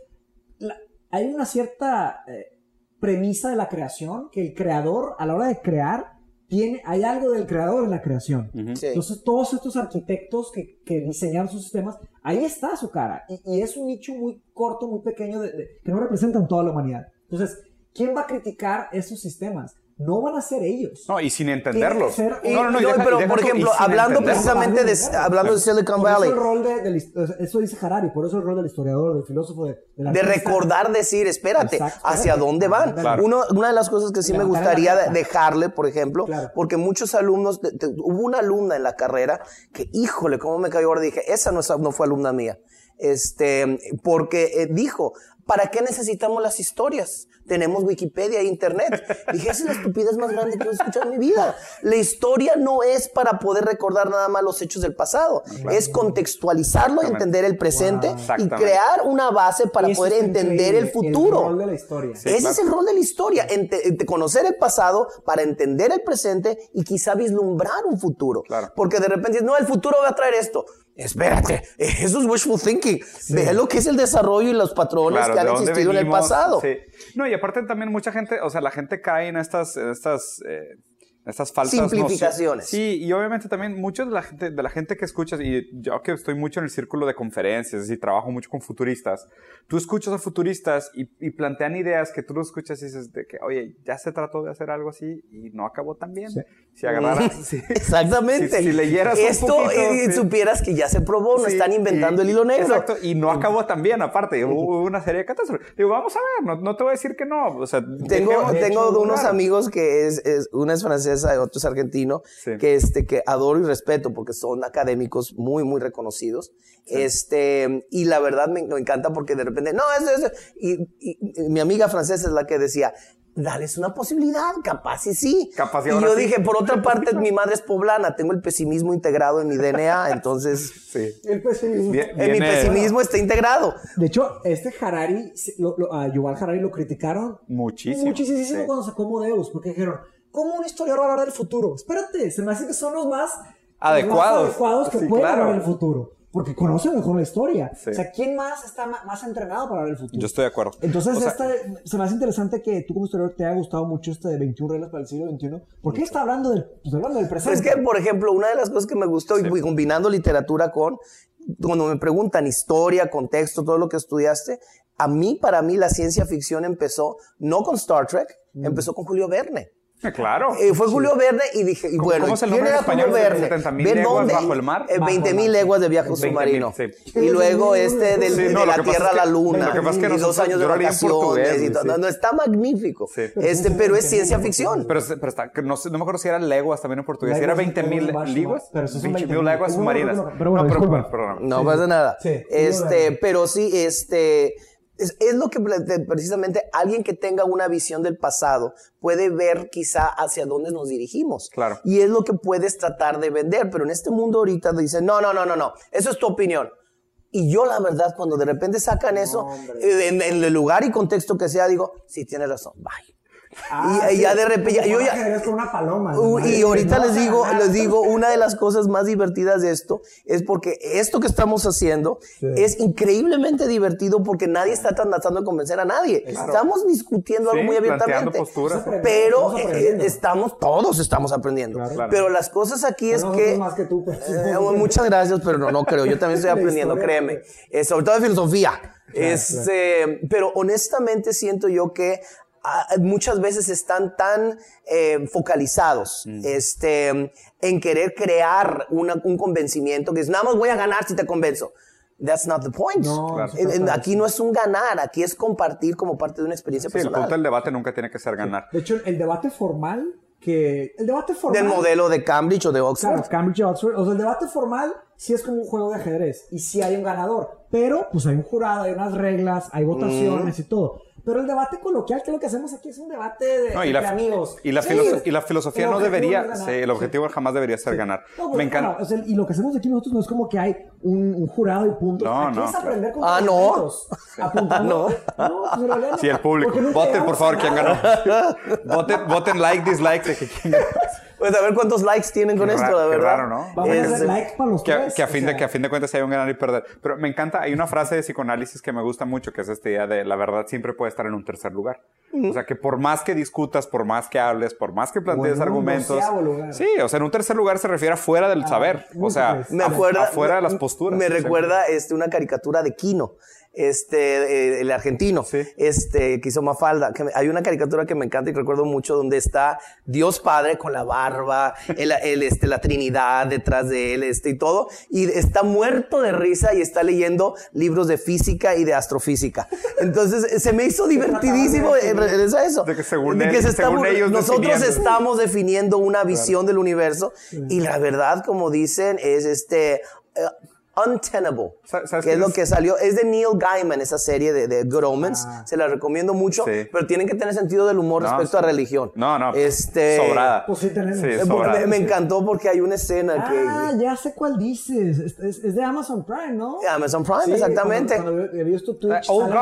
la- hay una cierta eh, premisa de la creación que el creador, a la hora de crear, tiene, hay algo del creador en la creación. Sí. Entonces, todos estos arquitectos que, que diseñaron sus sistemas, ahí está su cara. Y, es un nicho muy corto, muy pequeño, que no representan toda la humanidad. Entonces, ¿quién va a criticar esos sistemas? No van a ser ellos. No, y sin entenderlos. Ser- Y- No, no, no, y no, deja- pero y deja por ejemplo, hablando precisamente de, hablando de Silicon Por eso Valley, el rol de, eso dice Harari, por eso el rol del historiador, del filósofo, de, de recordar, decir, espérate, Exacto, hacia espérate. dónde van. Claro. Uno- una de las cosas que sí me gustaría dejarle, por ejemplo, Claro. porque muchos alumnos, te- te- hubo una alumna en la carrera que, híjole, cómo me cayó ahora, dije, esa no, es- no fue alumna mía. Este, porque eh, dijo, ¿para qué necesitamos las historias? Tenemos Wikipedia e Internet. Dije, esa es la estupidez más grande que he escuchado en mi vida. La historia no es para poder recordar nada más los hechos del pasado. Es contextualizarlo, entender el presente Wow. y crear una base para poder entender el futuro. El rol de la historia. Sí, Ese claro. es el rol de la historia, ente- ente- conocer el pasado para entender el presente y quizá vislumbrar un futuro. Claro. Porque de repente, no, el futuro va a traer esto. Espérate, eso es wishful thinking. Ve lo que es el desarrollo y los patrones Claro, que han ¿de dónde existido en el pasado. Sí. No, y aparte también mucha gente, o sea, la gente cae en estas, en estas, eh, estas falsas Simplificaciones. Sí, y obviamente también muchos de la gente, de la gente que escuchas, y yo que estoy mucho en el círculo de conferencias y trabajo mucho con futuristas, tú escuchas a futuristas y, y plantean ideas que tú lo escuchas y dices de que, oye, ya se trató de hacer algo así y no acabó tan bien. Si agarraras, sí. Exactamente. Si- si leyeras un Esto poquito, y, y sí. supieras que ya se probó, no Sí, están inventando y- el hilo negro. Exacto, y no acabó tan bien, aparte, hubo una serie de catástrofes. Digo, vamos a ver, no, no te voy a decir que no. O sea, Tengo, tengo unos amigos que es, es- una es francesa y otro es argentino, Sí. que este, que adoro y respeto porque son académicos muy, muy reconocidos. Este, y la verdad me, me encanta porque de repente, no, eso, eso. Y, y- y mi amiga francesa es la que decía, dales una posibilidad, capaz y sí. Capaz y y ahora yo sí. dije, por otra parte, mi madre es poblana, tengo el pesimismo integrado en mi DNA, entonces Sí. El pesimismo. Bien. en mi Viene- pesimismo está integrado. De hecho, este Harari, lo- lo- a Yuval Harari lo criticaron Muchísimo. muchísimo Sí. cuando sacó Modeus, porque dijeron, ¿cómo un historiador va a hablar del futuro? Espérate, se me hace que son los más Adecuados. los más adecuados que Sí, pueden claro. hablar del futuro. Porque conocen mejor la historia. Sí. O sea, ¿quién más está más entrenado para hablar del futuro? Yo estoy de acuerdo. Entonces, O sea, esta- se me hace interesante que tú como historiador te haya gustado mucho este de 21 reglas para el siglo XXI. ¿Por qué está hablando del, pues, hablando del presente? es que, por ejemplo, una de las cosas que me gustó, y combinando literatura con, cuando me preguntan historia, contexto, todo lo que estudiaste, a mí, para mí, la ciencia ficción empezó no con Star Trek, Mm. empezó con Julio Verne. Claro. Eh, fue Julio Verne y dije, y ¿Cómo- bueno, cómo es el ¿quién era Julio español? Verne? 70,000 ¿Ve leguas dónde? bajo el mar. Eh, Bajo 20 el mil leguas de viaje 20,000, submarino. sí. Y luego este del, Sí, de no, lo la Tierra es a la Luna. lo que pasa es que y dos años de vacaciones. y todo. sí. no, no, está magnífico. Sí. Este, pero es ciencia ficción. Pero, pero está, no, sé- no me acuerdo si era leguas también en portugués. Si era Leguas, 20 mil leguas, leguas. pero esos son 20 20,000 mil leguas submarinas. bueno, pero bueno, no, pero, perdóname. No pasa nada. Sí, este, pero sí, este, es, es lo que precisamente alguien que tenga una visión del pasado puede ver quizá hacia dónde nos dirigimos. Claro. Y es lo que puedes tratar de vender. Pero en este mundo ahorita dicen, no, no, no, no, no, eso es tu opinión. Y yo la verdad, cuando de repente sacan eso, eh, en, en el lugar y contexto que sea, digo, sí, tienes razón, bye. Ah, y, y sí, ya de repente, yo ya, con una paloma. ¿no? y ahorita No les digo, les digo, una de las cosas más divertidas de esto es porque esto que estamos haciendo es increíblemente divertido porque nadie está tratando de convencer a nadie. Estamos discutiendo algo muy abiertamente. posturas. Pero Estamos eh, estamos, todos estamos aprendiendo. Claro. Pero las cosas aquí es que... más que tú, pues. Eh, muchas gracias, pero no, no creo. Yo también estoy aprendiendo, historia, créeme. Eh, sobre todo de filosofía. Claro, Este, Pero honestamente siento yo que ah, muchas veces están tan eh, focalizados Mm. este, en querer crear una- un convencimiento que es, nada más voy a ganar si te convenzo. That's not the point. No, Claro. Aquí no es un ganar, aquí es compartir como parte de una experiencia Sí, el personal. punto del debate nunca tiene que ser ganar. De hecho, el debate formal que... El debate formal... Del modelo de Cambridge o de Oxford. Claro, Cambridge y Oxford. O sea, el debate formal sí es como un juego de ajedrez y sí hay un ganador. Pero, pues hay un jurado, hay unas reglas, hay votaciones y todo. Pero el debate coloquial, que es lo que hacemos aquí, es un debate de, No, y, la, entre amigos. y, la Sí, filoso- y la filosofía no debería, sí, el objetivo jamás debería ser ganar. No, pues, Me encanta. bueno, o sea, y lo que hacemos aquí nosotros no es como que hay un, un jurado y puntos. No, aquí no, es aprender con Ah, no. apuntando. No. no, pues. Sí, el público. Voten, por favor, quién ganó. voten, voten like, dislike de que quién ganó. Pues a ver cuántos likes tienen con Qué esto, raro- la qué verdad. raro, ¿no? Vamos a Es- hacer like para los Que, a- tres. que a o fin de, que a fin de cuentas hay un ganar y perder. Pero me encanta, hay una frase de psicoanálisis que me gusta mucho, que es esta idea de la verdad siempre puede estar en un tercer lugar. O sea, que por más que discutas, por más que hables, por más que plantees en un argumentos. lugar. Sí, o sea, en un tercer lugar se refiere afuera del saber. O sea, pues. me af- acuerda afuera de las posturas. Me recuerda este una caricatura de Kino, este eh, el argentino, Sí. este que hizo Mafalda, que me- hay una caricatura que me encanta y que recuerdo mucho donde está Dios Padre con la barba, el, el, este la Trinidad detrás de él, este y todo y está muerto de risa y está leyendo libros de física y de astrofísica. Entonces eh, se me hizo divertidísimo regresar a eso. De que según De él- que se según está- ellos nosotros definiendo. estamos definiendo una visión del universo y la verdad, como dicen, es este eh, untenable, Sa- ¿sabes que es lo que salió, es de Neil Gaiman, esa serie de, de Good Omens, se la recomiendo mucho, Sí. pero tienen que tener sentido del humor No, respecto sí. a religión. No, no. Este, Sobrada. Pues sí tenemos. Sí, Eh, sobrada. me, me encantó porque hay una escena Ah, que... ya sé cuál dices. Es, es- es de Amazon Prime, ¿no? Amazon Prime, Sí, exactamente. Cuando, cuando he visto Twitch, Eh, Old.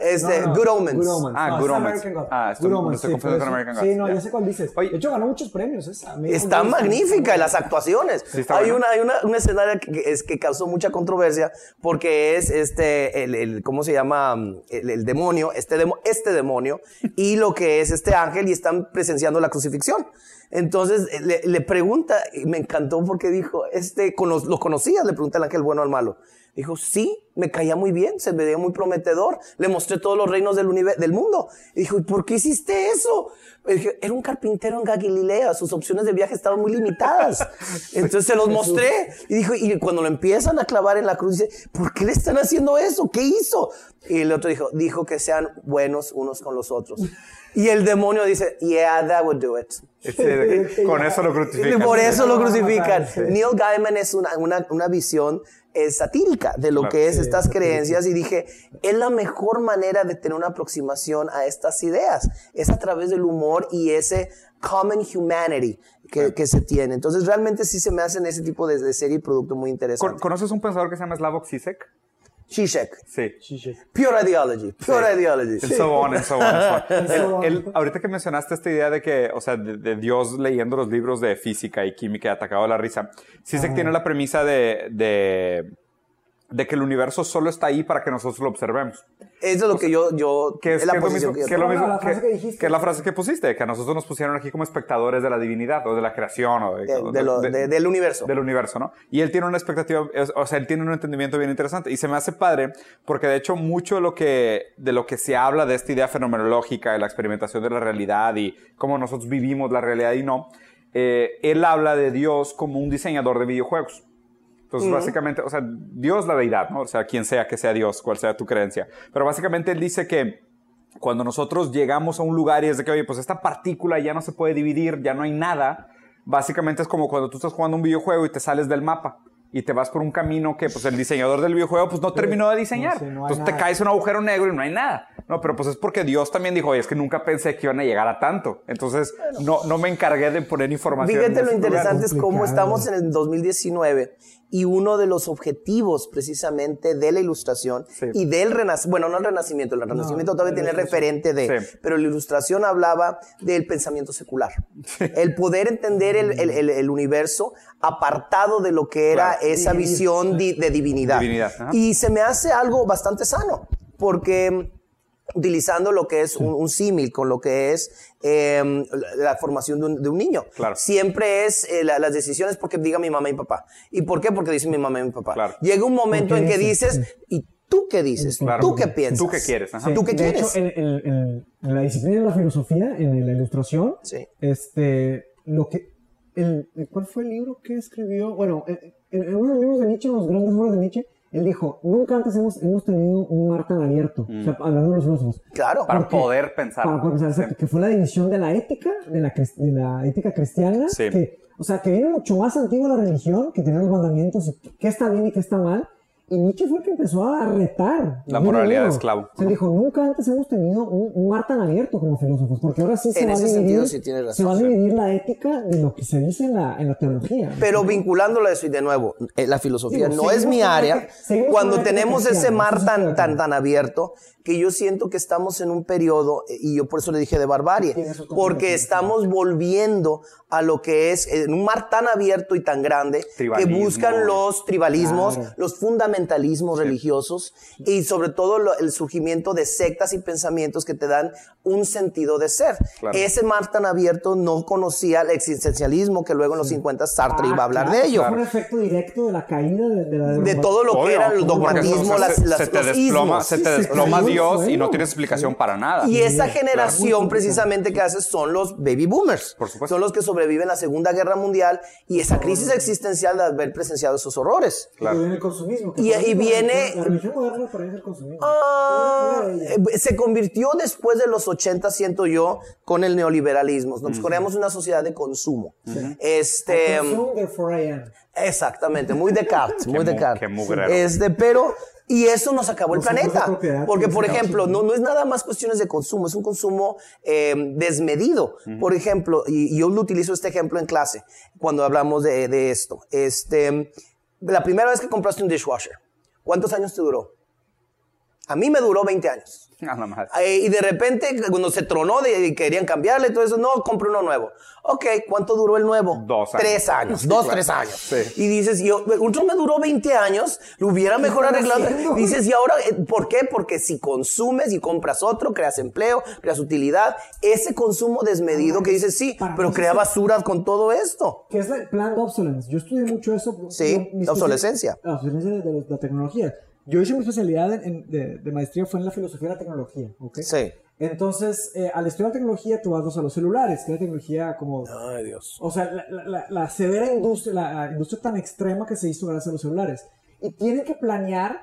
Este, Good Omens. Ah, No, Good Omens. American Gods. Ah, estoy- Good me Omens, estoy sí, confundiendo por con. American Sí, Gods, no, ya. ya sé cuál dices. Oye. de hecho, ganó muchos premios esa. Está magnífica y las actuaciones. está hay una, hay una, un escenario que, que es, que causó mucha controversia porque es este, el, el- ¿cómo se llama? El, demonio, este, este demonio y lo que es este ángel y están presenciando la crucifixión. Entonces le, pregunta, y me encantó porque dijo, este, cono- ¿lo conocías? Le pregunta el ángel bueno al malo. Dijo, sí, me caía muy bien, se me veía muy prometedor. Le mostré todos los reinos del, del mundo. Y dijo, ¿y por qué hiciste eso? Era un carpintero en Galilea, sus opciones de viaje estaban muy limitadas. Entonces se los mostré. Y dijo, y cuando lo empiezan a clavar en la cruz, dice, ¿por qué le están haciendo eso? ¿Qué hizo? Y el otro dijo, dijo que sean buenos unos con los otros. Y el demonio dice, yeah, that would do it. Con eso lo crucifican. por eso lo crucifican. Neil Gaiman es una, una, una visión eh, satírica de lo Claro. que es Sí, estas creencias y dije, es la mejor manera de tener una aproximación a estas ideas. Es a través del humor y ese common humanity que, que se tiene. Entonces realmente sí se me hacen ese tipo de, de serie y producto muy ¿Con- interesante. ¿Conoces un pensador que se llama Slavoj Zizek? Zizek. Sí. Pure ideology. Pure ideology. El so on, el so on, el so on. Ahorita que mencionaste esta idea de que, o sea, de, de Dios leyendo los libros de física y química y atacado a la risa, Zizek tiene la premisa de, de, de que el universo solo está ahí para que nosotros lo observemos. Eso es lo que yo, yo, Que es, la que es lo posición mismo, que yo que es lo tengo. mismo La frase que- la frase que pusiste, que a nosotros nos pusieron aquí como espectadores de la divinidad o de la creación o de- De- o de lo- de- de- del universo. del universo, ¿no? Y él tiene una expectativa, es- o sea, él tiene un entendimiento bien interesante y se me hace padre porque de hecho mucho de lo que, de lo que se habla de esta idea fenomenológica, de la experimentación de la realidad y cómo nosotros vivimos la realidad y no, eh, él habla de Dios como un diseñador de videojuegos. Entonces, básicamente, o sea, Dios la deidad, ¿no? O sea, quien sea que sea Dios, cual sea tu creencia. Pero básicamente él dice que cuando nosotros llegamos a un lugar y es de que, oye, pues esta partícula ya no se puede dividir, ya no hay nada, básicamente es como cuando tú estás jugando un videojuego y te sales del mapa y te vas por un camino que pues el diseñador del videojuego pues no terminó de diseñar. no Entonces te caes en un agujero negro y no hay nada. No, pero pues es porque Dios también dijo, oye, es que nunca pensé que iban a llegar a tanto. Entonces no, no me encargué de poner información. Fíjate en lo lugar. interesante es cómo estamos en el 2019 y uno de los objetivos precisamente de la ilustración Sí. y del renacimiento, bueno, no el renacimiento, el renacimiento todavía de la tiene referente de, Sí. pero la ilustración hablaba del pensamiento secular. El poder entender el, el- el- el universo apartado de lo que era Claro. esa visión di- de divinidad. Divinidad. Y se me hace algo bastante sano, porque utilizando lo que es un, un símil con lo que es eh, la, formación de un, de un niño. Claro. Siempre es eh, la- las decisiones porque diga mi mamá y mi papá. ¿Y por qué? Porque dice mi mamá y mi papá. Claro. Llega un momento en que dices, ¿y tú qué dices? Claro. ¿Tú qué piensas? ¿Tú qué quieres? Ajá. ¿Tú qué de quieres? hecho, en, en- en- en la disciplina de la filosofía, en la ilustración, Sí. este, lo que, el, ¿cuál fue el libro que escribió? Bueno, en, en uno de los libros de Nietzsche, los grandes obras de Nietzsche, él dijo, nunca antes hemos, hemos tenido un mar tan abierto, o sea, hablando de los filósofos. Claro. Para Porque- poder pensar. Para poder pensar, exacto, que fue la división de la ética, de la, de la ética cristiana, Sí. que, o sea, que viene mucho más antigua la religión, que tiene los mandamientos, y qué está bien y qué está mal, y Nietzsche fue el que empezó a retar. La moralidad de esclavo. Se dijo, nunca antes hemos tenido un, un mar tan abierto como filósofos, porque ahora sí se En va a dividir, sentido sí razón, se va a sí. dividir la ética de lo que se dice en la, en la teología. Pero vinculándolo a eso y de nuevo, eh, la filosofía Digo, no es mi área. con Cuando tenemos ese mar tan, tan, tan abierto, que yo siento que estamos en un periodo, y yo por eso le dije de barbarie, porque estamos volviendo a lo que es eh, un mar tan abierto y tan grande que Tribalismo. buscan los tribalismos, Claro. los fundamentalismos religiosos y sobre todo lo- el surgimiento de sectas y pensamientos que te dan un sentido de ser. Claro. Ese mar tan abierto no conocía el existencialismo que luego en los 50 Sartre iba a hablar Ah, claro, de ello. Un efecto directo de la caída de, de la De todo lo que Obvio, era el dogmatismo, se- las, se, las- se te los desploma, ismos. se te Sí, desploma cayó y no tienes explicación para nada. Y esa generación precisamente que hace son los baby boomers. Por supuesto. Son los que sobreviven la Segunda Guerra Mundial y esa crisis existencial de haber presenciado esos horrores. Claro. Y viene el consumismo. Y- viene- La religión moderna el consumismo. Ah, se convirtió después de los 80, siento yo, con el neoliberalismo. Nos creamos una sociedad de consumo. Este, I consume, therefore I am. exactamente, muy Descartes, muy mu- Descartes. qué mugrero. Este, pero y eso nos acabó el Nos planeta, porque por ejemplo, no, no es nada más cuestiones de consumo, es un consumo eh, desmedido. Por ejemplo, y, y yo lo utilizo este ejemplo en clase cuando hablamos de, de esto. Este, la primera vez que compraste un dishwasher, ¿cuántos años te duró? A mí me duró 20 años. A la madre. Y de repente, cuando se tronó y querían cambiarle, todo eso, no, compré uno nuevo. Ok, ¿cuánto duró el nuevo? Dos años. Tres años, Sí, dos, claro. tres años. Sí. Y dices, yo, otro me duró 20 años, lo hubiera mejor arreglado. haciendo? Dices, y ahora, eh, ¿por qué? Porque si consumes y compras otro, creas empleo, creas utilidad. Ese consumo desmedido que dices, sí, Para pero crea basura con todo esto. que es el plan de obsolescence. Yo estudié mucho eso. Sí, la obsolescencia. La obsolescencia de, de la tecnología. Yo hice mi especialidad en- de, de maestría fue en la filosofía de la tecnología. ¿ok? Sí. Entonces, eh, al estudiar tecnología, tú vas a los celulares, que es la tecnología como... Ay, Dios. O sea, la, la- la- la severa industria, la, industria tan extrema que se hizo gracias a los celulares. Y tienen que planear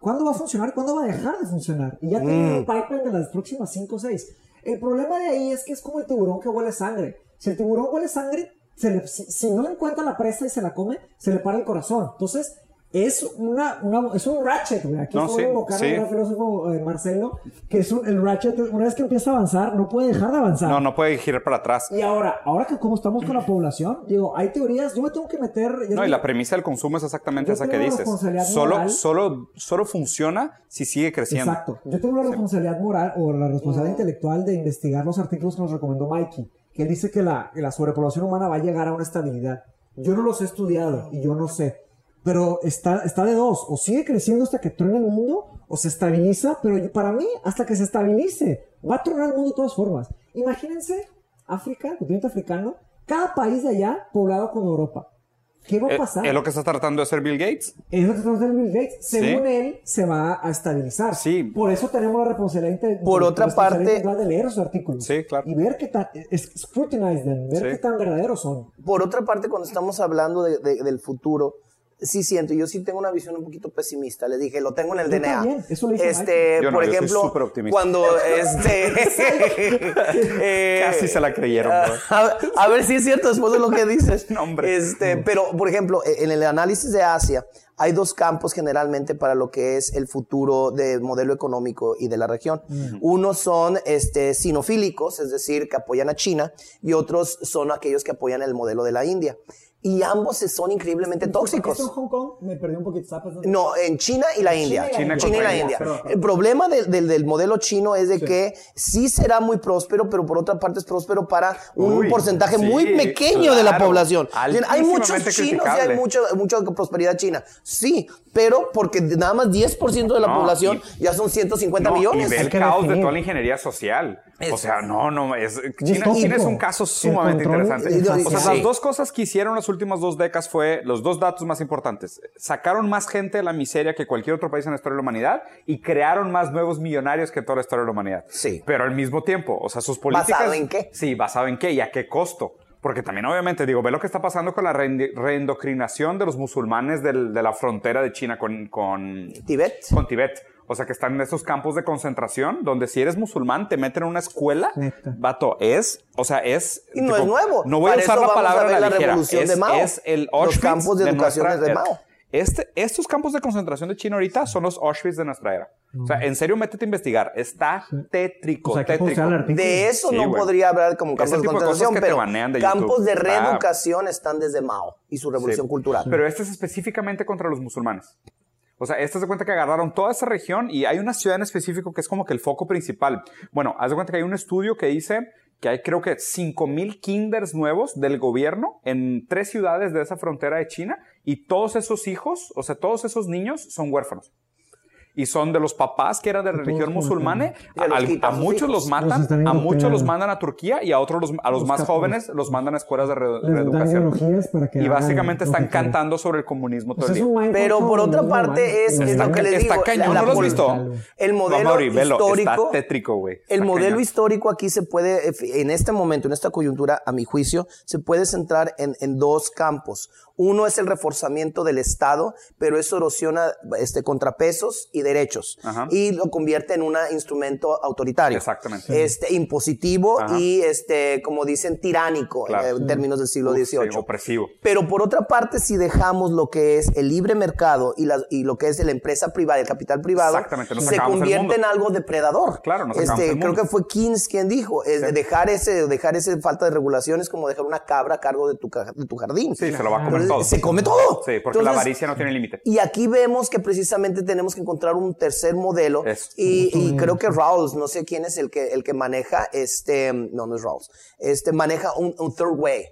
cuándo va a funcionar cuándo va a dejar de funcionar. Y ya tienen un pipeline de las próximas 5 o 6. El problema de ahí es que es como el tiburón que huele sangre. Si el tiburón huele sangre, se le- si, si no le encuentra la presa y se la come, se le para el corazón. Entonces, es, una, una- es un ratchet, güey. Aquí No, sí, invocar sí. al gran filósofo eh, Marcelo, que es un- el ratchet, una vez que empieza a avanzar, no puede dejar de avanzar. No, no puede girar para atrás. Y ahora, ahora que como estamos con la población, digo, hay teorías, yo me tengo que meter... ya No, y la premisa del consumo es exactamente Yo esa que dices. responsabilidad Solo, moral. solo, solo funciona si sigue creciendo. Exacto. Yo tengo la responsabilidad moral o la responsabilidad intelectual de investigar los artículos que nos recomendó Mikey, que él dice que la, que la sobrepoblación humana va a llegar a una estabilidad. Yo no los he estudiado y yo no sé. Pero está, está de dos. O sigue creciendo hasta que truene el mundo, o se estabiliza, pero para mí, hasta que se estabilice, va a tronar el mundo de todas formas. Imagínense África, el continente africano, cada país de allá poblado con Europa. ¿Qué va a Eh, pasar? ¿Es lo que está tratando de hacer Bill Gates? Es lo que estamos haciendo Bill Gates. Según Sí. él, se va a estabilizar. Sí. Por eso tenemos la responsabilidad, inte- Por otra parte- de leer esos artículos. Sí, claro. Y ver qué tan, scrutinize them, ver Sí. qué tan verdaderos son. Por otra parte, cuando estamos hablando de- de- del futuro, sí siento, yo sí tengo una visión un poquito pesimista. Le dije, lo tengo en el Yo DNA. también, eso lo este, Yo no, por yo soy ejemplo, optimista. cuando este eh, Casi se la creyeron, bro. a, a ver si es cierto después de lo que dices. No, hombre. Este, pero, por ejemplo, e, en el análisis de Asia, hay dos campos generalmente para lo que es el futuro del modelo económico y de la región. Unos son este, sinofílicos, es decir, que apoyan a China, y otros son aquellos que apoyan el modelo de la India. Y ambos se son increíblemente tóxicos. Esto en Hong Kong me perdí un poquito. ¿sabes? No, en China y la India. China China, y la y India. la India. Perdón. El problema del, del- del modelo chino es de que sí será muy próspero, pero por otra parte es próspero para un Uy, porcentaje sí, muy pequeño de la población. Hay muchos chinos y hay mucho, mucha prosperidad china. Sí, pero porque nada más 10% de la No, población y- ya son 150 No, millones. Y ve el caos de toda la ingeniería social. Es- O sea, no, no, es, China, es un caso sumamente interesante. y- O sea, sí. las dos cosas que hicieron las últimas dos décadas fue los dos datos más importantes. Sacaron más gente de la miseria que cualquier otro país en la historia de la humanidad y crearon más nuevos millonarios que toda la historia de la humanidad. Sí. Pero al mismo tiempo, o sea, sus políticas... ¿Basado en qué? Sí, basado en qué y a qué costo. Porque también, obviamente, digo, ve lo que está pasando con la reendocrinación de los musulmanes del- de la frontera de China con, con, Tibet. con Tibet. O sea, que están en esos campos de concentración donde si eres musulmán te meten en una escuela. Neta. Vato, es, o sea, es... Y no es nuevo. No voy Para a usar la palabra a la, revolución es, de Mao. es el Los campos de educación nuestra de era. Mao. Este, estos campos de concentración de China ahorita son los Auschwitz de nuestra era. O sea, en serio, métete a investigar. Está tétrico, O sea, tétrico. De eso Sí, no güey. podría hablar como campos Ese de tipo de cosas concentración, que pero de campos de Ah. reeducación están desde Mao y su revolución Sí. cultural. Pero este es específicamente contra los musulmanes. O sea, este es de cuenta que agarraron toda esa región y hay una ciudad en específico que es como que el foco principal. Bueno, haz de cuenta que hay un estudio que dice que hay creo que 5000 kinders nuevos del gobierno en tres ciudades de esa frontera de China y todos esos hijos, o sea, todos esos niños son huérfanos. Y son de los papás que eran de religión musulmana. A muchos los matan, a muchos los mandan a Turquía y a otros, los- a los Los más jóvenes los mandan a escuelas de re- reeducación. Y básicamente están cantando sobre el comunismo todo Pues el es día. Pero por otra parte es, es lo que les Está digo. cañón, la- ¿no lo has visto? El modelo Mauri, velo, histórico. Está tétrico, güey. Está El modelo cañón. histórico aquí se puede, en este momento, en esta coyuntura, a mi juicio, se puede centrar en, en dos campos. Uno es el reforzamiento del Estado, pero eso erosiona este, contrapesos y derechos Ajá. y lo convierte en un instrumento autoritario. Exactamente. Este, impositivo Ajá. y, este, como dicen, tiránico Claro. eh, en términos del siglo Uf, sí, XVIII. opresivo. Pero por otra parte, si dejamos lo que es el libre mercado y, la- y lo que es la empresa privada, el capital privado, se convierte en algo depredador. Claro, nos este, el Creo que fue Keynes quien dijo, es de dejar ese, dejar ese falta de regulación es como dejar una cabra a cargo de tu, ca- de tu jardín. Sí, se lo va a comer Entonces, todo. Se come todo. Sí, porque la avaricia no tiene límite. y aquí vemos que precisamente tenemos que encontrar un tercer modelo. Y, y creo que Rawls, no sé quién es el que, el que maneja, este, no, no es Rawls, este, maneja un, un third way.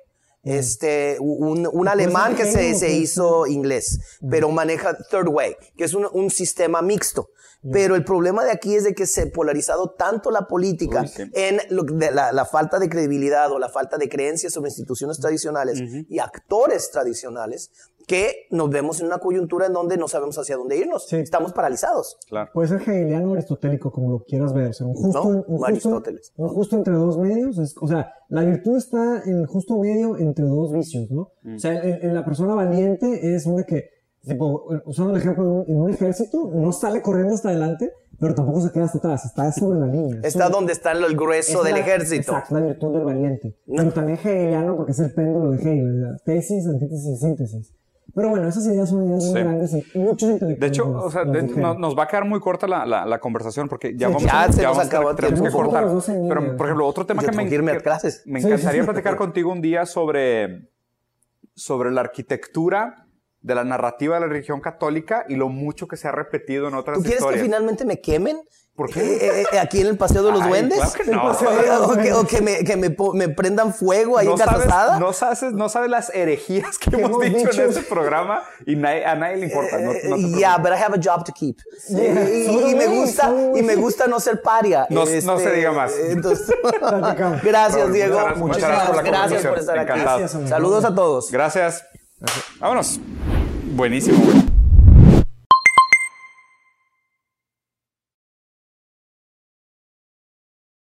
Este, un, un alemán que se, se hizo inglés, pero maneja third way, que es un, un sistema mixto. Pero el problema de aquí es de que se ha polarizado tanto la política Uy, sí. en lo- de la, la falta de credibilidad o la falta de creencias sobre instituciones tradicionales y actores tradicionales que nos vemos en una coyuntura en donde no sabemos hacia dónde irnos. Sí. Estamos paralizados. Claro. Puede ser hegeliano o aristotélico, como lo quieras ver. O sea, un justo, No, un justo, Aristóteles. un justo entre dos medios. es- o sea, la virtud está en el justo medio entre dos vicios, ¿no? O sea, en, en la persona valiente es una que, tipo, usando el ejemplo, en un, en un ejército, no sale corriendo hasta adelante, pero tampoco se queda hasta atrás, está sobre la línea. Está donde está el grueso Es del la- ejército. Exacto, la virtud del valiente. Pero también hegeliano porque es el péndulo de Hegel, ¿verdad? tesis, antítesis y síntesis. Pero bueno, esas ideas son ideas muy Sí. grandes y muchos intelectuales. De hecho, las- o sea, de- no- nos va a quedar muy corta la, la- la conversación porque ya Sí, vamos, ya a, se nos vamos a acabó tenemos que cortar. Pero, por ejemplo, otro tema Yo que me, irme a clases. me Sí, encantaría sí. platicar contigo un día sobre, sobre la arquitectura de la narrativa de la religión católica y lo mucho que se ha repetido en otras ¿Tú quieres historias. que finalmente me quemen? ¿Por qué? Eh, eh, eh, ¿Aquí en el Paseo de los Ay, Duendes? claro que no. O que, o que me, que me, me prendan fuego ahí no en sabes, no, sabes, no sabes las herejías que, hemos hemos dicho, dicho. en este programa y nadie- a nadie le importa. No, no yeah, but I have a job to keep. Y, y- y me gusta, y me gusta no ser paria. No- no se diga más. Entonces, gracias, Diego. muchas gracias- muchas gracias por la gracias por estar aquí. Encantado. Gracias. Saludos a todos. Gracias. Vámonos. Buenísimo, güey.